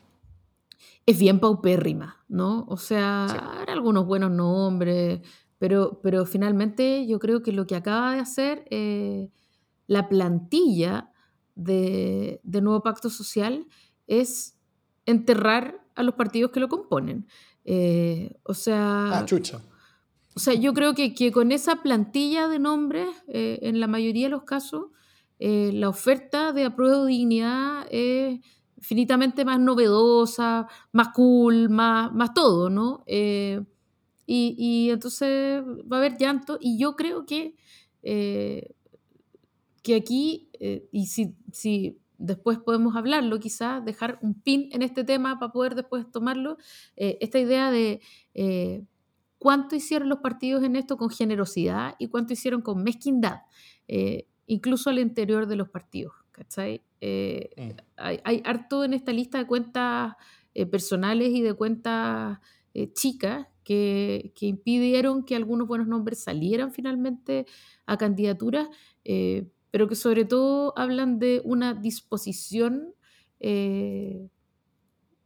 Es bien paupérrima, ¿no? O sea, algunos buenos nombres, pero, pero finalmente yo creo que lo que acaba de hacer eh, la plantilla de, Nuevo Pacto Social es enterrar a los partidos que lo componen. Eh, o sea... Ah, chucha. O sea, yo creo que, que con esa plantilla de nombres, eh, en la mayoría de los casos, la oferta de apruebo de dignidad es infinitamente más novedosa, más cool, más, más todo, ¿no? Y, entonces va a haber llanto y yo creo que, eh, que aquí, eh, y si, si, después podemos hablarlo, quizás dejar un pin en este tema para poder después tomarlo, eh, esta idea de cuánto hicieron los partidos en esto con generosidad y cuánto hicieron con mezquindad, incluso al interior de los partidos. ¿cachai? Mm. hay, hay, harto en esta lista de cuentas personales y de cuentas chicas que, impidieron que algunos buenos nombres salieran finalmente a candidaturas pero que sobre todo hablan de una disposición eh,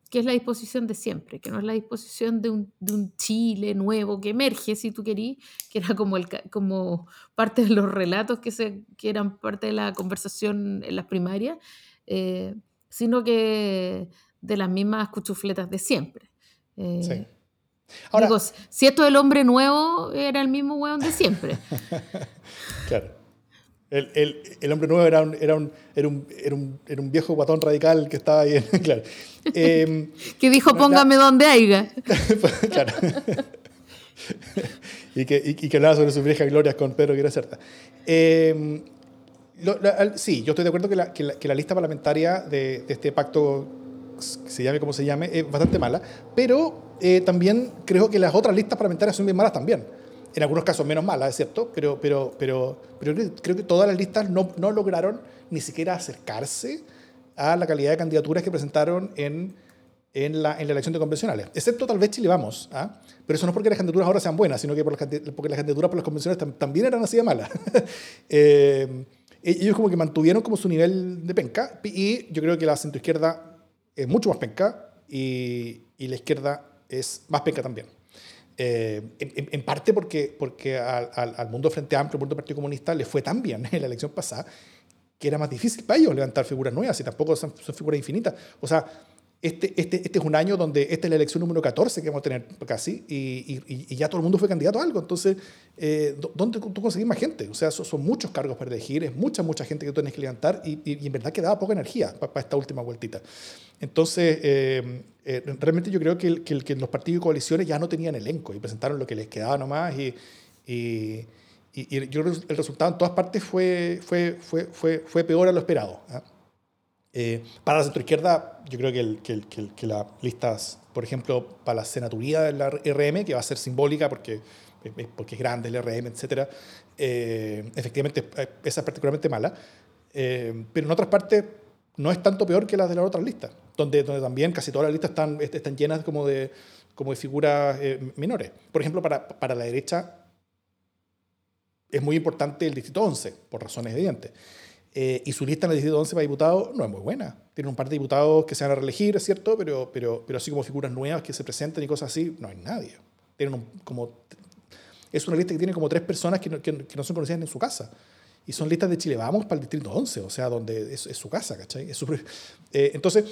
que es la disposición de siempre, que no es la disposición de un, Chile nuevo que emerge, si tú querís, que era como parte de los relatos que, se, que eran parte de la conversación en las primarias, eh, sino que de las mismas cuchufletas de siempre. Eh, sí. Ahora, digo, si esto del hombre nuevo era el mismo hueón de siempre. claro. El, el, el, hombre nuevo era un, era, un, era, un, era, un, era un viejo guatón radical que estaba ahí. claro. Eh, que dijo, póngame donde haya. claro. y, que, y, que hablaba sobre sus viejas glorias con Pedro Guerra Certa. Eh, sí, yo estoy de acuerdo que la, que la, que la lista parlamentaria de, de, este pacto, se llame como se llame, es bastante mala, pero eh, también creo que las otras listas parlamentarias son bien malas también en algunos casos menos malas, es cierto, pero, pero, pero, pero creo que todas las listas no, no lograron ni siquiera acercarse a la calidad de candidaturas que presentaron en, en, la, en la elección de convencionales, excepto tal vez Chile Vamos, ¿ah? pero eso no es porque las candidaturas ahora sean buenas, sino que por las, porque las candidaturas por las convencionales también eran así de malas. eh, ellos como que mantuvieron como su nivel de penca y yo creo que la centroizquierda es mucho más penca y, y la izquierda es más penca también. Eh, en, parte porque, porque al, al, mundo Frente Amplio, al mundo Partido Comunista, le fue tan bien en la elección pasada que era más difícil para ellos levantar figuras nuevas y tampoco son, son figuras infinitas. O sea, este, este, este, es un año donde esta es la elección número 14 que vamos a tener casi y, y, ya todo el mundo fue candidato a algo. Entonces, eh, ¿dónde tú conseguís más gente? O sea, son, son, muchos cargos para elegir, es mucha, mucha gente que tú tienes que levantar y, y en verdad quedaba poca energía para, esta última vueltita. Entonces, eh, eh, realmente yo creo que, que, que, los partidos y coaliciones ya no tenían elenco y presentaron lo que les quedaba nomás y, y, y yo creo que el resultado en todas partes fue, fue, fue, fue, fue peor a lo esperado. Eh, para la centroizquierda, yo creo que, el, que, que, que las listas, por ejemplo, para la senaturía de la RM, que va a ser simbólica porque, porque es grande el RM, etc., eh, efectivamente eh, esa es particularmente mala. Eh, pero en otras partes no es tanto peor que las de las otras listas, donde, donde también casi todas las listas están, están llenas como de, como de figuras menores. Por ejemplo, para, para la derecha es muy importante el distrito 11, por razones evidentes. Eh, y su lista en el distrito 11 para diputados no es muy buena. Tiene un par de diputados que se van a reelegir, es cierto, pero, pero, pero así como figuras nuevas que se presenten y cosas así, no hay nadie. Tienen como, es una lista que tiene como tres personas que no, que, no son conocidas en su casa. Y son listas de Chile Vamos para el distrito 11, o sea, donde es, su casa, ¿cachai? Es eh, entonces,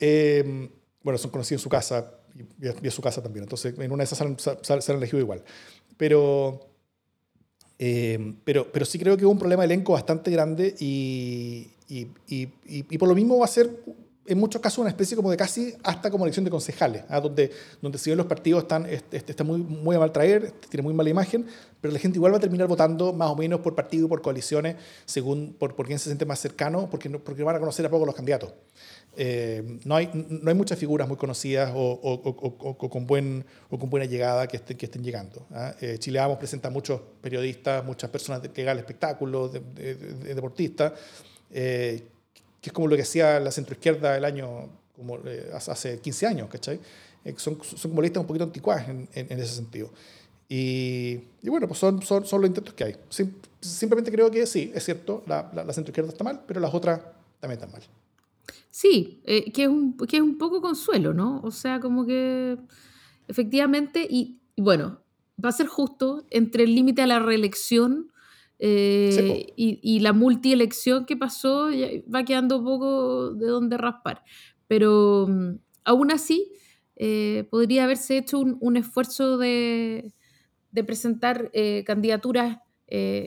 eh, bueno, son conocidos en su casa y, y, es su casa también. Entonces, en una de esas se han elegido igual. Pero eh, pero, pero sí creo que hubo un problema de elenco bastante grande y, y, y, y, por lo mismo va a ser en muchos casos una especie como de casi hasta como elección de concejales, ¿ah? donde, donde si bien los partidos están, están muy, muy a mal traer, tienen muy mala imagen, pero la gente igual va a terminar votando más o menos por partido, por coaliciones, según por, por quién se siente más cercano, porque, porque van a conocer a poco los candidatos. Eh, no, hay, no hay muchas figuras muy conocidas o, o, o, con, buen, o con buena llegada que estén, que estén llegando. ¿ah? Eh, Chile Vamos presenta muchos periodistas, muchas personas que hagan espectáculos, de, de, deportistas, eh, que es como lo que hacía la centroizquierda el año, como eh, hace 15 años, ¿cachai? Eh, son, son como listas un poquito anticuadas en, en, ese sentido. Y, y, bueno, pues son, son, son, los intentos que hay. Sim, simplemente creo que sí, es cierto, la, la, la centroizquierda está mal, pero las otras también están mal. Sí, eh, que, es un, que es un poco consuelo, ¿no? O sea, como que efectivamente, y, y bueno, va a ser justo entre el límite a la reelección eh, y, y, la multielección que pasó va quedando poco de donde raspar. Pero um, aún así, eh, podría haberse hecho un, un esfuerzo de, de presentar eh, candidaturas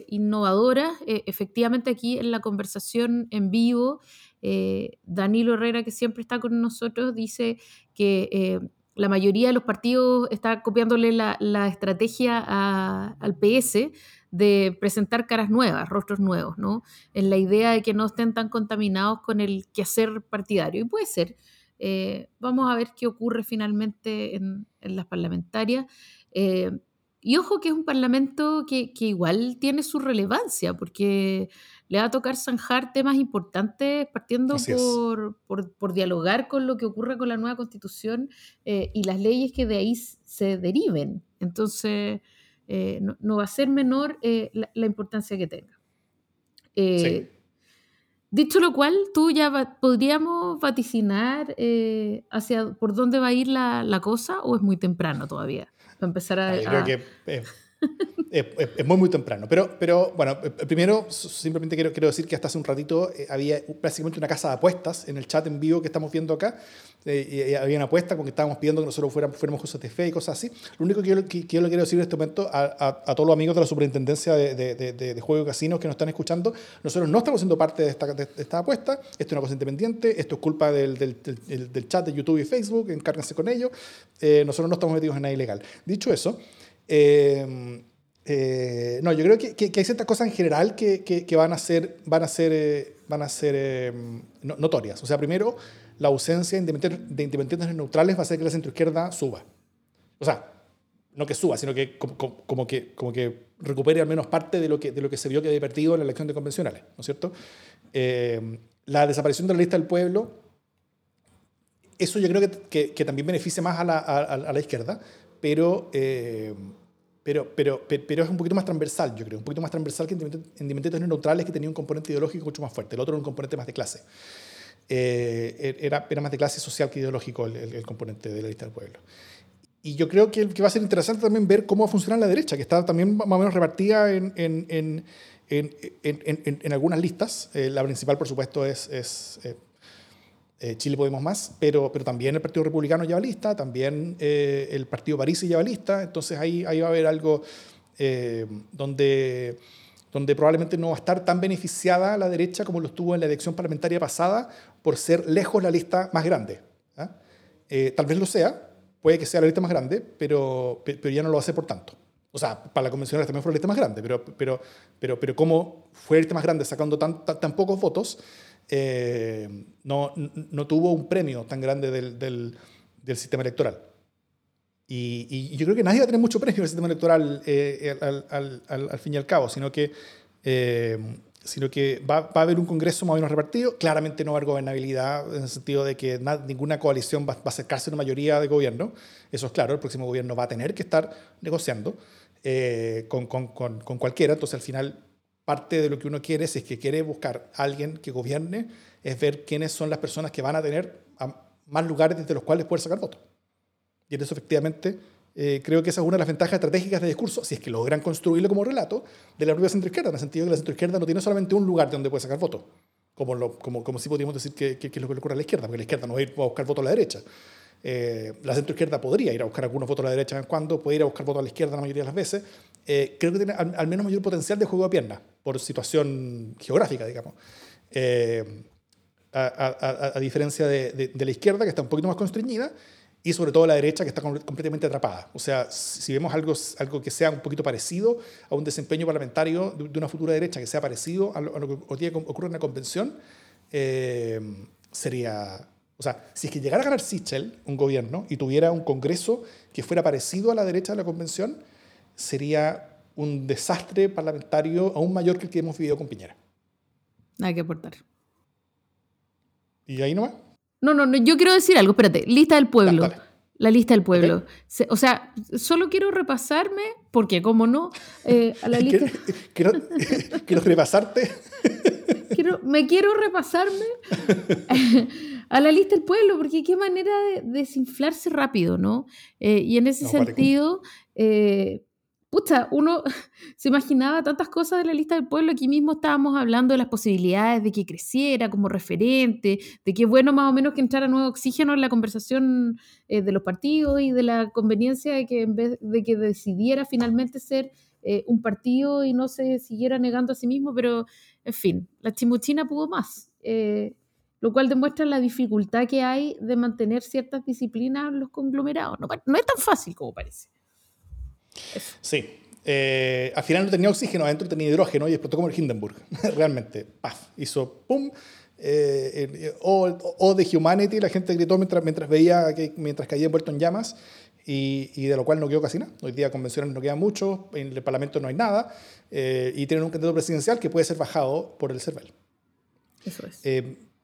innovadoras. efectivamente, aquí en la conversación en vivo, Danilo Herrera, que siempre está con nosotros, dice que la mayoría de los partidos está copiándole la, estrategia al PS de presentar caras nuevas, rostros nuevos, ¿no? En la idea de que no estén tan contaminados con el quehacer partidario. Y puede ser. Eh, vamos a ver qué ocurre finalmente en, las parlamentarias. Eh, y ojo que es un parlamento que, igual tiene su relevancia, porque le va a tocar zanjar temas importantes partiendo por, dialogar con lo que ocurre con la nueva constitución eh, y las leyes que de ahí se deriven. Entonces, eh, no, va a ser menor eh, la, importancia que tenga. Dicho lo cual, tú ya podríamos vaticinar hacia por dónde va a ir la, la cosa o es muy temprano todavía empezar a... yo creo que es, muy, muy temprano. Pero, pero bueno, eh, primero simplemente quiero, quiero decir que hasta hace un ratito eh, había básicamente una casa de apuestas en el chat en vivo que estamos viendo acá. Eh, y había una apuesta con que estábamos pidiendo que nosotros fuéramos, fuéramos cosas de fe y cosas así. Lo único que yo, que, yo le quiero decir en este momento a, a, todos los amigos de la superintendencia de, de, de, y casinos que nos están escuchando, nosotros no estamos siendo parte de esta, de esta apuesta. Esto es una cosa independiente. Esto es culpa del, del, del, chat de YouTube y Facebook. Encárguense con ello. nosotros no estamos metidos en nada ilegal. Dicho eso, eh, eh, no, yo creo que, que, hay ciertas cosas en general que, que van a ser, van a ser, van a ser eh, notorias. O sea, primero, la ausencia de independientes neutrales va a hacer que la centroizquierda suba. O sea, no que suba, sino que como, que como que recupere al menos parte de lo que, de lo que se vio que había perdido en la elección de convencionales, ¿no es cierto? la desaparición de la lista del pueblo, eso yo creo que, que también beneficia más a la, a, a la izquierda, pero pero, pero, pero es un poquito más transversal, yo creo, un poquito más transversal que Independientes Neutrales, que tenía un componente ideológico mucho más fuerte. El otro era un componente más de clase. Eh, era, era más de clase social que ideológico el, componente de la lista del pueblo. Y yo creo que, que, va a ser interesante también ver cómo va a funcionar la derecha, que está también más o menos repartida en, en, en, en algunas listas. Eh, la principal, por supuesto, es, es eh, eh, Chile Podemos Más, pero, pero también el Partido Republicano lleva lista, también eh, el Partido París lleva lista, entonces ahí, ahí va a haber algo eh, donde, donde probablemente no va a estar tan beneficiada la derecha como lo estuvo en la elección parlamentaria pasada por ser lejos la lista más grande. ¿ah? tal vez lo sea, puede que sea la lista más grande, pero, pero ya no lo hacer por tanto. O sea, para la convencional también fue la lista más grande, pero, pero, pero, pero como fue la lista más grande sacando tan, tan, tan pocos votos, eh, no, no, tuvo un premio tan grande del, del, sistema electoral. Y, yo creo que nadie va a tener mucho premio del sistema electoral eh, al, al, al, fin y al cabo, sino que, eh, sino que va, va, a haber un Congreso más o menos repartido. Claramente no va a haber gobernabilidad en el sentido de que ninguna coalición va, va, a acercarse a una mayoría de gobierno. Eso es claro, el próximo gobierno va a tener que estar negociando con, con, con, con cualquiera. Entonces, al final, parte de lo que uno quiere, si es que quiere buscar a alguien que gobierne, es ver quiénes son las personas que van a tener más lugares desde los cuales poder sacar votos. Y en eso efectivamente eh, creo que esa es una de las ventajas estratégicas de discurso, si es que logran construirlo como relato, de la propia centroizquierda, en el sentido de que la centroizquierda no tiene solamente un lugar de donde puede sacar votos, como, como, como si podríamos decir que, que, es lo que le ocurre a la izquierda, porque la izquierda no va a ir a buscar votos a la derecha. Eh, la centroizquierda podría ir a buscar algunos votos a la derecha en cuando, puede ir a buscar votos a la izquierda la mayoría de las veces. Eh, creo que tiene al, menos mayor potencial de juego de piernas, por situación geográfica, digamos. Eh, a, diferencia de, la izquierda, que está un poquito más constreñida, y sobre todo la derecha, que está completamente atrapada. O sea, si vemos algo, algo que sea un poquito parecido a un desempeño parlamentario de, una futura derecha que sea parecido a lo, que hoy ocurre en la convención, sería o sea, si es que llegara a ganar Sichel, un gobierno, y tuviera un Congreso que fuera parecido a la derecha de la convención, sería un desastre parlamentario aún mayor que el que hemos vivido con Piñera. Hay que aportar. ¿Y ahí nomás? No, no, no, yo quiero decir algo, espérate. Lista del pueblo. La lista del pueblo. O sea, solo quiero repasarme, porque como no, eh, a la lista... quiero, quiero repasarte. Quiero, me quiero repasarme a la lista del pueblo, porque qué manera de, desinflarse rápido, ¿no? Eh, y en ese sentido, eh, pucha, uno se imaginaba tantas cosas de la lista del pueblo, aquí mismo estábamos hablando de las posibilidades de que creciera como referente, de que bueno más o menos que entrara nuevo oxígeno en la conversación eh, de los partidos y de la conveniencia de que en vez de que decidiera finalmente ser un partido y no se siguiera negando a sí mismo, pero en fin, la chimuchina pudo más lo cual demuestra la dificultad que hay de mantener ciertas disciplinas en los conglomerados. No, es tan fácil como parece. Sí, Eh, al final no tenía oxígeno adentro, tenía hidrógeno y explotó como el Hindenburg. Realmente, paf, hizo pum. Eh, o, de Humanity, la gente gritó mientras, mientras veía que mientras caía envuelto en llamas y, y, de lo cual no quedó casi nada. Hoy día convencionales no queda mucho, en el Parlamento no hay nada eh, y tienen un candidato presidencial que puede ser bajado por el CERVEL. Eso es.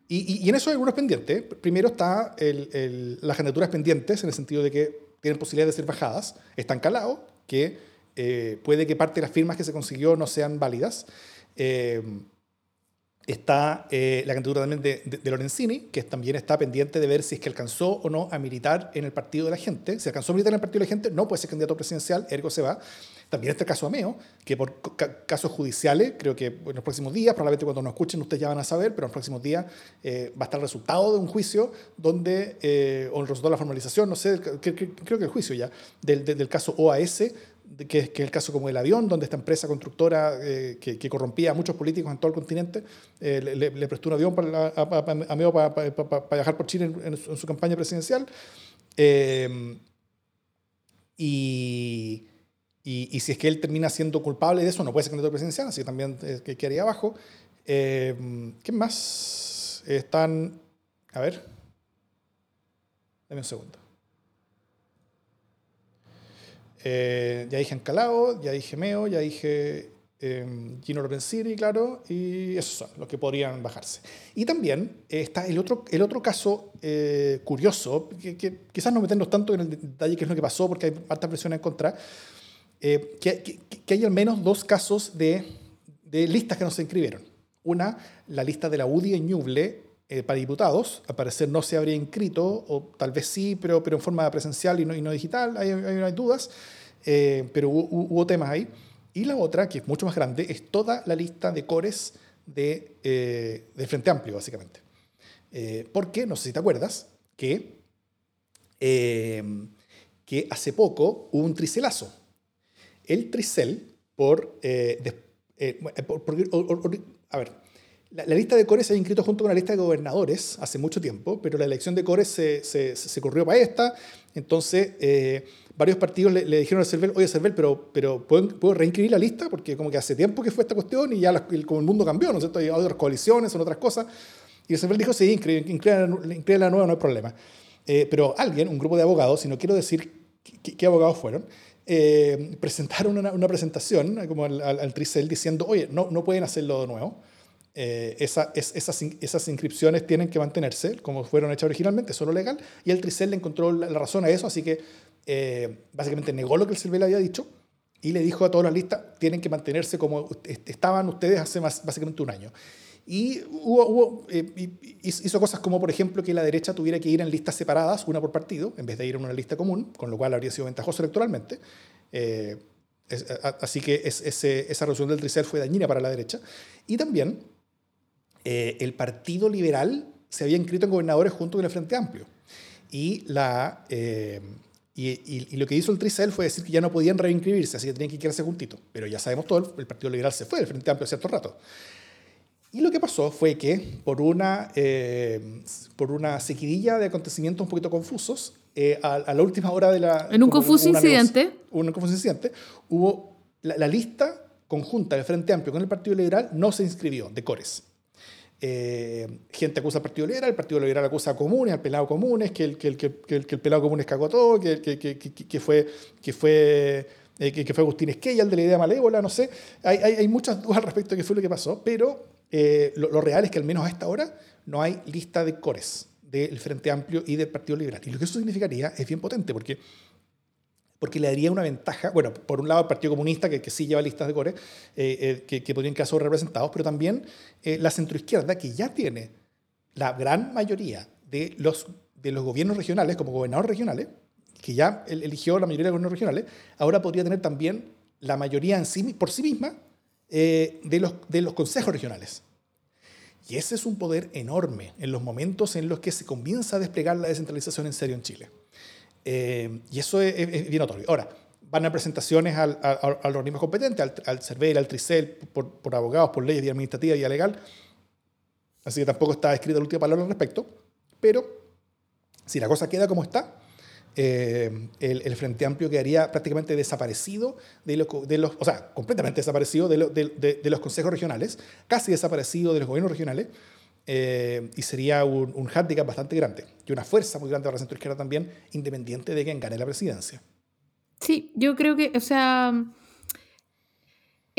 Eh, y, y, en eso hay algunos pendientes. Primero está el, el, las candidaturas pendientes, en el sentido de que tienen posibilidad de ser bajadas. Están calados, que eh, puede que parte de las firmas que se consiguió no sean válidas. Eh, está eh, la candidatura también de, de, de, Lorenzini, que también está pendiente de ver si es que alcanzó o no a militar en el partido de la gente. Si alcanzó a militar en el partido de la gente, no puede ser candidato presidencial, ergo se va. También está el caso Ameo, que por ca casos judiciales, creo que en los próximos días, probablemente cuando nos escuchen ustedes ya van a saber, pero en los próximos días eh, va a estar el resultado de un juicio donde, eh, o el resultado de la formalización, no sé, creo que el juicio ya, del, del, del caso OAS, que es, que es el caso como el avión, donde esta empresa constructora eh, que, que, corrompía a muchos políticos en todo el continente eh, le, le, prestó un avión para, a, a, a, para, para, para, viajar por Chile en, en, su, en su, campaña presidencial. Eh, y, y, y, si es que él termina siendo culpable de eso, no puede ser candidato presidencial, así que también eh, quedaría abajo. ¿Qué más? Están. A ver. Dame un segundo. Eh, ya dije Encalao, ya dije Meo, ya dije eh, Gino Lorenzini, claro, y esos son los que podrían bajarse. Y también está el otro, el otro caso eh, curioso, que, que, quizás no meternos tanto en el detalle qué es lo que pasó, porque hay alta presión en contra, eh, que, que, que, hay al menos dos casos de, de, listas que no se inscribieron. Una, la lista de la UDI en Ñuble, eh, para diputados, al parecer no se habría inscrito, o tal vez sí, pero, pero en forma presencial y no, y no digital, hay, hay, hay dudas, eh, pero hubo, hubo, temas ahí. Y la otra, que es mucho más grande, es toda la lista de cores de, eh, del Frente Amplio, básicamente. Eh, porque, no sé si te acuerdas, que, que hace poco hubo un tricelazo. El tricel, por, a ver, la, lista de cores se había inscrito junto con la lista de gobernadores hace mucho tiempo, pero la elección de cores se, se, corrió para esta. Entonces, eh, varios partidos le, le, dijeron al CERVEL, oye, CERVEL, pero, pero ¿puedo, ¿puedo, reinscribir la lista? Porque como que hace tiempo que fue esta cuestión y ya como el mundo cambió, ¿no es cierto? Hay otras coaliciones, son otras cosas. Y el CERVEL dijo, sí, inscribe la nueva, no hay problema. Eh, pero alguien, un grupo de abogados, y no quiero decir qué abogados fueron, eh, presentaron una, una, presentación como al, al, al Tricel diciendo, oye, no, no pueden hacerlo de nuevo eh, esa, es, esas, esas, inscripciones tienen que mantenerse como fueron hechas originalmente, solo legal, y el Tricel le encontró la, la razón a eso, así que eh, básicamente negó lo que el Silvel había dicho y le dijo a todas las listas, tienen que mantenerse como estaban ustedes hace más, básicamente un año. Y hubo, hubo eh, hizo cosas como, por ejemplo, que la derecha tuviera que ir en listas separadas, una por partido, en vez de ir en una lista común, con lo cual habría sido ventajoso electoralmente. Eh, es, a, así que es, ese, esa resolución del Tricel fue dañina para la derecha. Y también eh, el Partido Liberal se había inscrito en gobernadores junto con el Frente Amplio. Y, la, eh, y, y, y, lo que hizo el Tricel fue decir que ya no podían reinscribirse, así que tenían que quedarse juntitos. Pero ya sabemos todo, el Partido Liberal se fue del Frente Amplio cierto rato. Y lo que pasó fue que, por una, eh, por una sequidilla de acontecimientos un poquito confusos, eh, a, a, la última hora de la... En un confuso incidente. Un confuso incidente, hubo la, la, lista conjunta del Frente Amplio con el Partido Liberal no se inscribió de Cores. Eh, gente acusa al Partido Liberal, el Partido Liberal acusa a Comunes, al Pelado Comunes, que el, que el, que el, que el Pelado Comunes cagó todo, que, que, que, que fue, que fue, eh, que, fue Agustín Esquella, el de la idea malévola, no sé. Hay, hay, hay muchas dudas al respecto de qué fue lo que pasó, pero eh, lo, real es que al menos a esta hora no hay lista de cores del Frente Amplio y del Partido Liberal. Y lo que eso significaría es bien potente, porque porque le daría una ventaja, bueno, por un lado al Partido Comunista, que, que sí lleva listas de core, eh, eh, que, podrían quedar representados, pero también la centroizquierda, que ya tiene la gran mayoría de los, de los gobiernos regionales, como gobernadores regionales, que ya eligió la mayoría de los gobiernos regionales, ahora podría tener también la mayoría en sí, por sí misma de, los, de los consejos regionales. Y ese es un poder enorme en los momentos en los que se comienza a desplegar la descentralización en serio en Chile. Eh, y eso es, bien notorio. Ahora, van a presentaciones al, a, a, al, al CERVEL, al TRICEL, por, por, abogados, por leyes administrativas y legal. Así que tampoco está escrita la última palabra al respecto. Pero si la cosa queda como está, eh, el, Frente Amplio quedaría prácticamente desaparecido de los, o sea, completamente desaparecido de, los consejos regionales, casi desaparecido de los gobiernos regionales, eh, y sería un, un bastante grande y una fuerza muy grande para la centro izquierda también, independiente de quien gane la presidencia. Sí, yo creo que, o sea,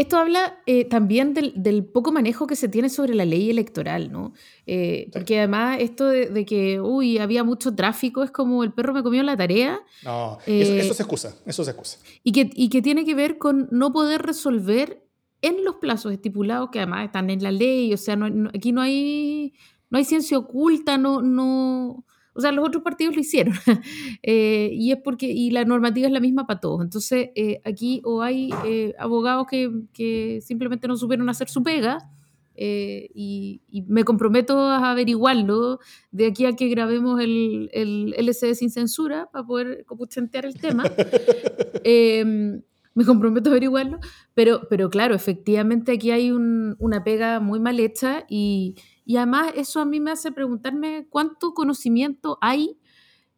esto habla eh, también del, poco manejo que se tiene sobre la ley electoral, ¿no? Eh, porque además esto de, que, uy, había mucho tráfico, es como el perro me comió la tarea. No, eso, eh, se excusa, eso se excusa. Y que, y que tiene que ver con no poder resolver en los plazos estipulados, que además están en la ley, o sea, aquí no hay, no hay ciencia oculta, no, no, o sea, los otros partidos lo hicieron. Eh, y es porque, y la normativa es la misma para todos. Entonces, eh, aquí o hay eh, abogados que, que, simplemente no supieron hacer su pega, y, me comprometo a averiguarlo de aquí a que grabemos el, el LCD sin censura para poder compuchentear el tema. Em, me comprometo a averiguarlo, pero, pero claro, efectivamente aquí hay un, una pega muy mal hecha y, y además eso a mí me hace preguntarme cuánto conocimiento hay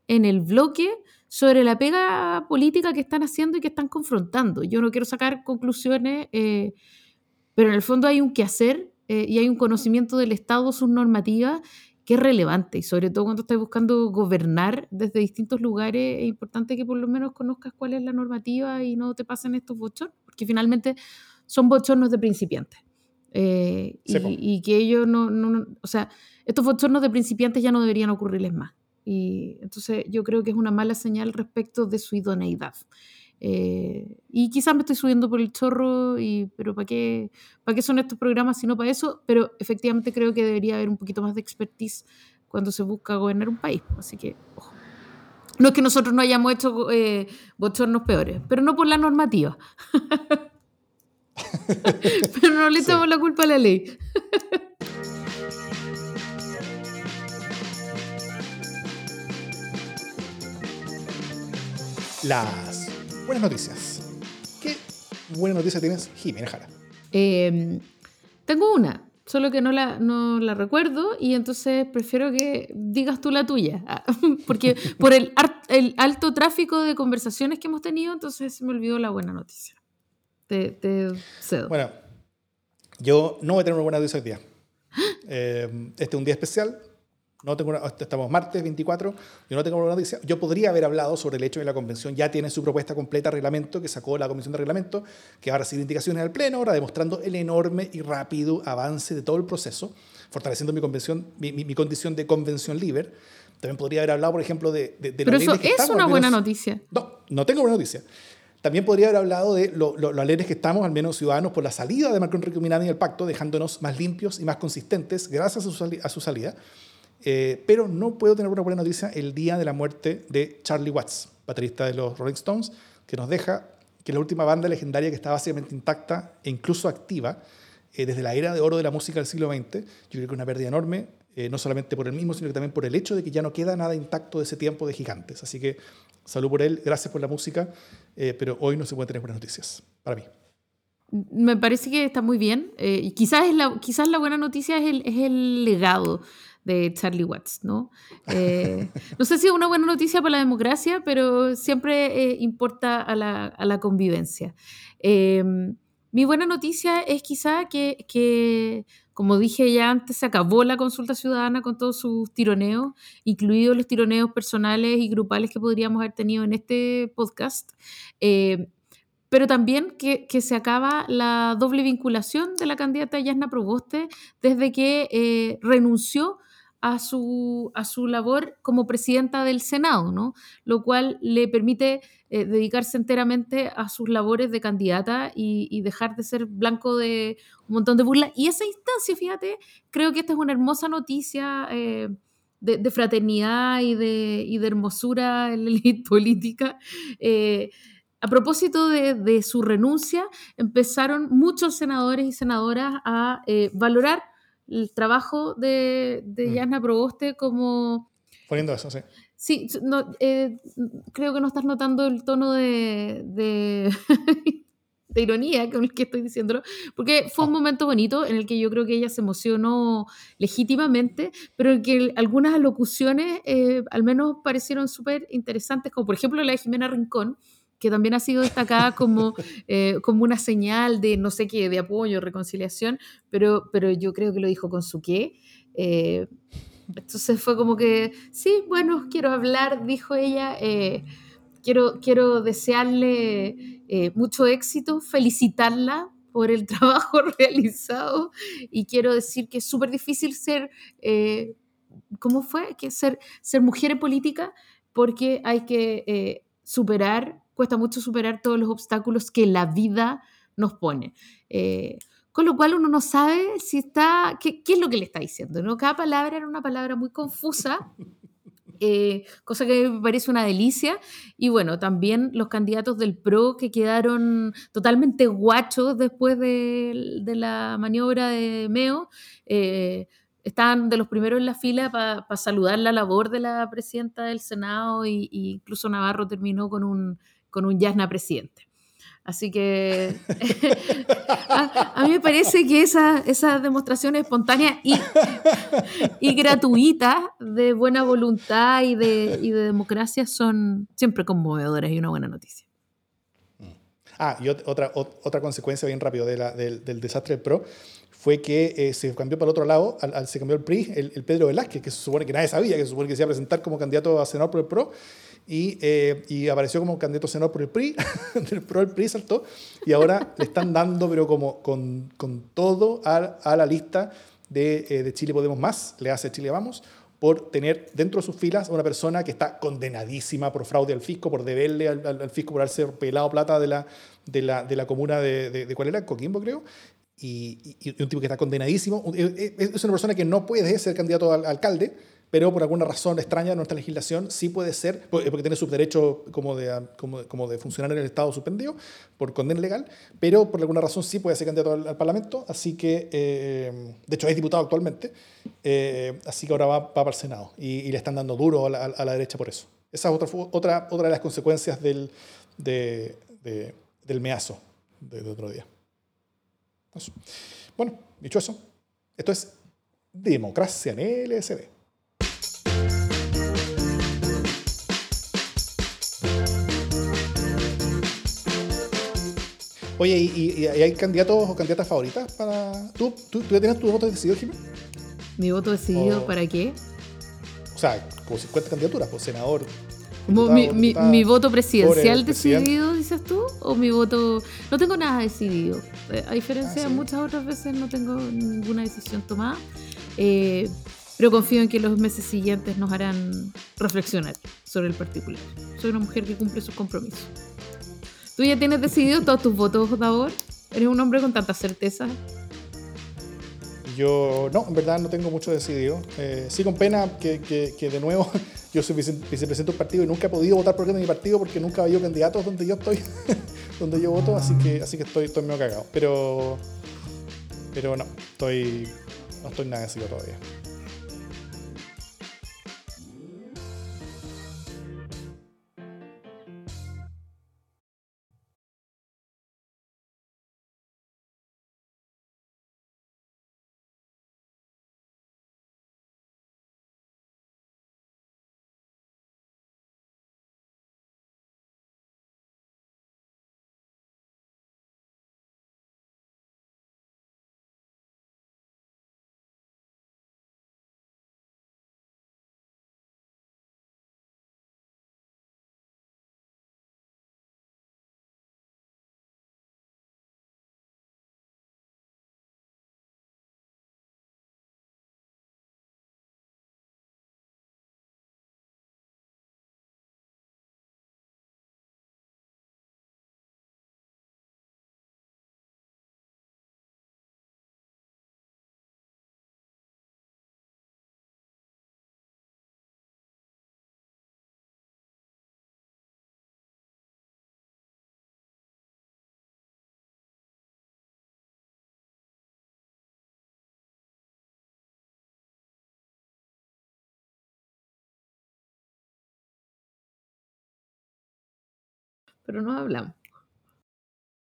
en el bloque sobre la pega política que están haciendo y que están confrontando. Yo no quiero sacar conclusiones, eh, pero en el fondo hay un quehacer eh, y hay un conocimiento del Estado, sus normativas, que es relevante. Y sobre todo cuando estás buscando gobernar desde distintos lugares, es importante que por lo menos conozcas cuál es la normativa y no te pasen estos bochornos, porque finalmente son bochornos de principiantes. Eh, y, que ellos no, no, o sea, estos bochornos de principiantes ya no deberían ocurrirles más. Y entonces yo creo que es una mala señal respecto de su idoneidad. Eh, y quizás me estoy subiendo por el chorro, y, pero ¿para qué, ¿para qué son estos programas si no para eso? Pero efectivamente creo que debería haber un poquito más de expertise cuando se busca gobernar un país. Así que, ojo. No es que nosotros no hayamos hecho eh, bochornos peores, pero no por la normativa. Pero no le echamos la culpa a la ley. Las buenas noticias. ¿Qué buena noticia tienes, Jimena Jara? Em, tengo una, solo que no la, no la recuerdo y entonces prefiero que digas tú la tuya, ah, porque por el, el alto tráfico de conversaciones que hemos tenido, entonces se me olvidó la buena noticia. Te, cedo. Bueno, yo no voy a tener una buena noticia hoy día. Eh, este es un día especial. No tengo estamos martes 24. Yo no tengo una buena noticia. Yo podría haber hablado sobre el hecho de que la convención ya tiene su propuesta completa de reglamento que sacó la comisión de reglamento, que va a recibir indicaciones al pleno, ahora demostrando el enorme y rápido avance de todo el proceso, fortaleciendo mi, convención, mi, condición de convención libre. También podría haber hablado, por ejemplo, de, de, Pero eso es una buena noticia. No, no tengo buena noticia. También podría haber hablado de lo, lo, alegres que estamos, al menos ciudadanos, por la salida de Marco Enrique Minami del pacto, dejándonos más limpios y más consistentes gracias a su, salida. Eh, pero no puedo tener una buena noticia el día de la muerte de Charlie Watts, baterista de los Rolling Stones, que nos deja que la última banda legendaria que está básicamente intacta e incluso activa eh, desde la era de oro de la música del siglo XX, yo creo que una pérdida enorme, eh, no solamente por el mismo, sino que también por el hecho de que ya no queda nada intacto de ese tiempo de gigantes. Así que salud por él, gracias por la música, eh, pero hoy no se pueden tener buenas noticias, para mí. Me parece que está muy bien. Eh, quizás, es la, quizás la buena noticia es el, es el legado de Charlie Watts, ¿no? No sé si es una buena noticia para la democracia, pero siempre importa a la, a la convivencia. mi buena noticia es quizá que, que como dije ya antes, se acabó la consulta ciudadana con todos sus tironeos, incluidos los tironeos personales y grupales que podríamos haber tenido en este podcast. Eh, pero también que, se acaba la doble vinculación de la candidata Yasna Proboste desde que eh, renunció a su, a su labor como presidenta del Senado, ¿no? Lo cual le permite eh, dedicarse enteramente a sus labores de candidata y, dejar de ser blanco de un montón de burlas. Y esa instancia, fíjate, creo que esta es una hermosa noticia eh, de, fraternidad y de, y de, hermosura en la élite política. Eh, a propósito de, su renuncia, empezaron muchos senadores y senadoras a valorar el trabajo de, de mm. Yana Proboste como... Poniendo eso, sí. Sí, no, eh, creo que no estás notando el tono de... de ironía con el que estoy diciéndolo, porque fue un Ah. momento bonito en el que yo creo que ella se emocionó legítimamente, pero en que algunas alocuciones eh, al menos parecieron súper interesantes, como por ejemplo la de Jimena Rincón, que también ha sido destacada como, eh, como una señal de no sé qué, de apoyo, reconciliación, pero, pero yo creo que lo dijo con su qué. Eh, entonces fue como que, sí, bueno, quiero hablar, dijo ella. eh, quiero, quiero desearle eh, mucho éxito, felicitarla por el trabajo realizado y quiero decir que es súper difícil ser, eh, ¿cómo fue? Que ser, ser mujer en política porque hay que eh, superar, cuesta mucho superar todos los obstáculos que la vida nos pone. Eh, con lo cual uno no sabe si está, qué, qué, es lo que le está diciendo, ¿no? Cada palabra era una palabra muy confusa eh, cosa que me parece una delicia. Y bueno, también los candidatos del PRO que quedaron totalmente guachos después de, de la maniobra de Meo. Eh, estaban de los primeros en la fila para pa saludar la labor de la presidenta del Senado y incluso Navarro terminó con un, con un Yasna presidente. Así que a, mí me parece que esas esa demostraciones espontáneas y, y gratuitas de buena voluntad y de, y de, democracia son siempre conmovedoras y una buena noticia. Ah, y otra, otra consecuencia bien rápido del, del, desastre del PRO fue que eh, se cambió para el otro lado, al, al, se cambió el PRI, el, el, Pedro Velázquez, que se supone que nadie sabía, que se supone que se iba a presentar como candidato a senador por el PRO, y, eh, y, apareció como candidato a senador por el PRI, del PRO el PRI saltó, y ahora le están dando, pero como con, con todo a, a, la lista de, eh, de, Chile Podemos Más, le hace Chile Vamos, por tener dentro de sus filas a una persona que está condenadísima por fraude al fisco, por deberle al, al, al fisco por haberse pelado plata de la, de la, de la comuna de, de, de, ¿cuál era? Coquimbo, creo. Y, y, un tipo que está condenadísimo. Es una persona que no puede ser candidato al alcalde, pero por alguna razón extraña de nuestra legislación sí puede ser, porque tiene sus derechos como de, como, como de funcionar en el Estado suspendido por condena legal, pero por alguna razón sí puede ser candidato al, al Parlamento, así que, eh, de hecho es diputado actualmente, eh, así que ahora va, va, para el Senado y, y, le están dando duro a la, a la derecha por eso. Esa es otra, otra, otra de las consecuencias del, de, de, del meazo de, de otro día. Eso. Bueno, dicho eso, esto es Democracia en LSD. Oye, ¿y, y, hay candidatos o candidatas favoritas para. ¿Tú, tú, tú ya tienes tu voto decidido, Jiménez? ¿Mi voto decidido o... para qué? O sea, como 50 candidaturas, pues senador. Mi, mi, mi, voto presidencial decidido, dices tú, o mi voto. No tengo nada decidido. A diferencia ah, ¿sí? de muchas otras veces, no tengo ninguna decisión tomada. Eh, pero confío en que los meses siguientes nos harán reflexionar sobre el particular. Soy una mujer que cumple sus compromisos. ¿Tú ya tienes decidido todos tus votos, Davor? ¿Eres un hombre con tanta certeza? Yo no, en verdad no tengo mucho decidido. Eh, sí con pena que, que, que, de nuevo yo soy vicepresidente de un partido y nunca he podido votar por mi partido porque nunca ha candidatos donde yo estoy, donde yo voto, así que, así que estoy, estoy medio cagado. Pero, pero no, estoy, no estoy nada decidido todavía. Pero no hablamos.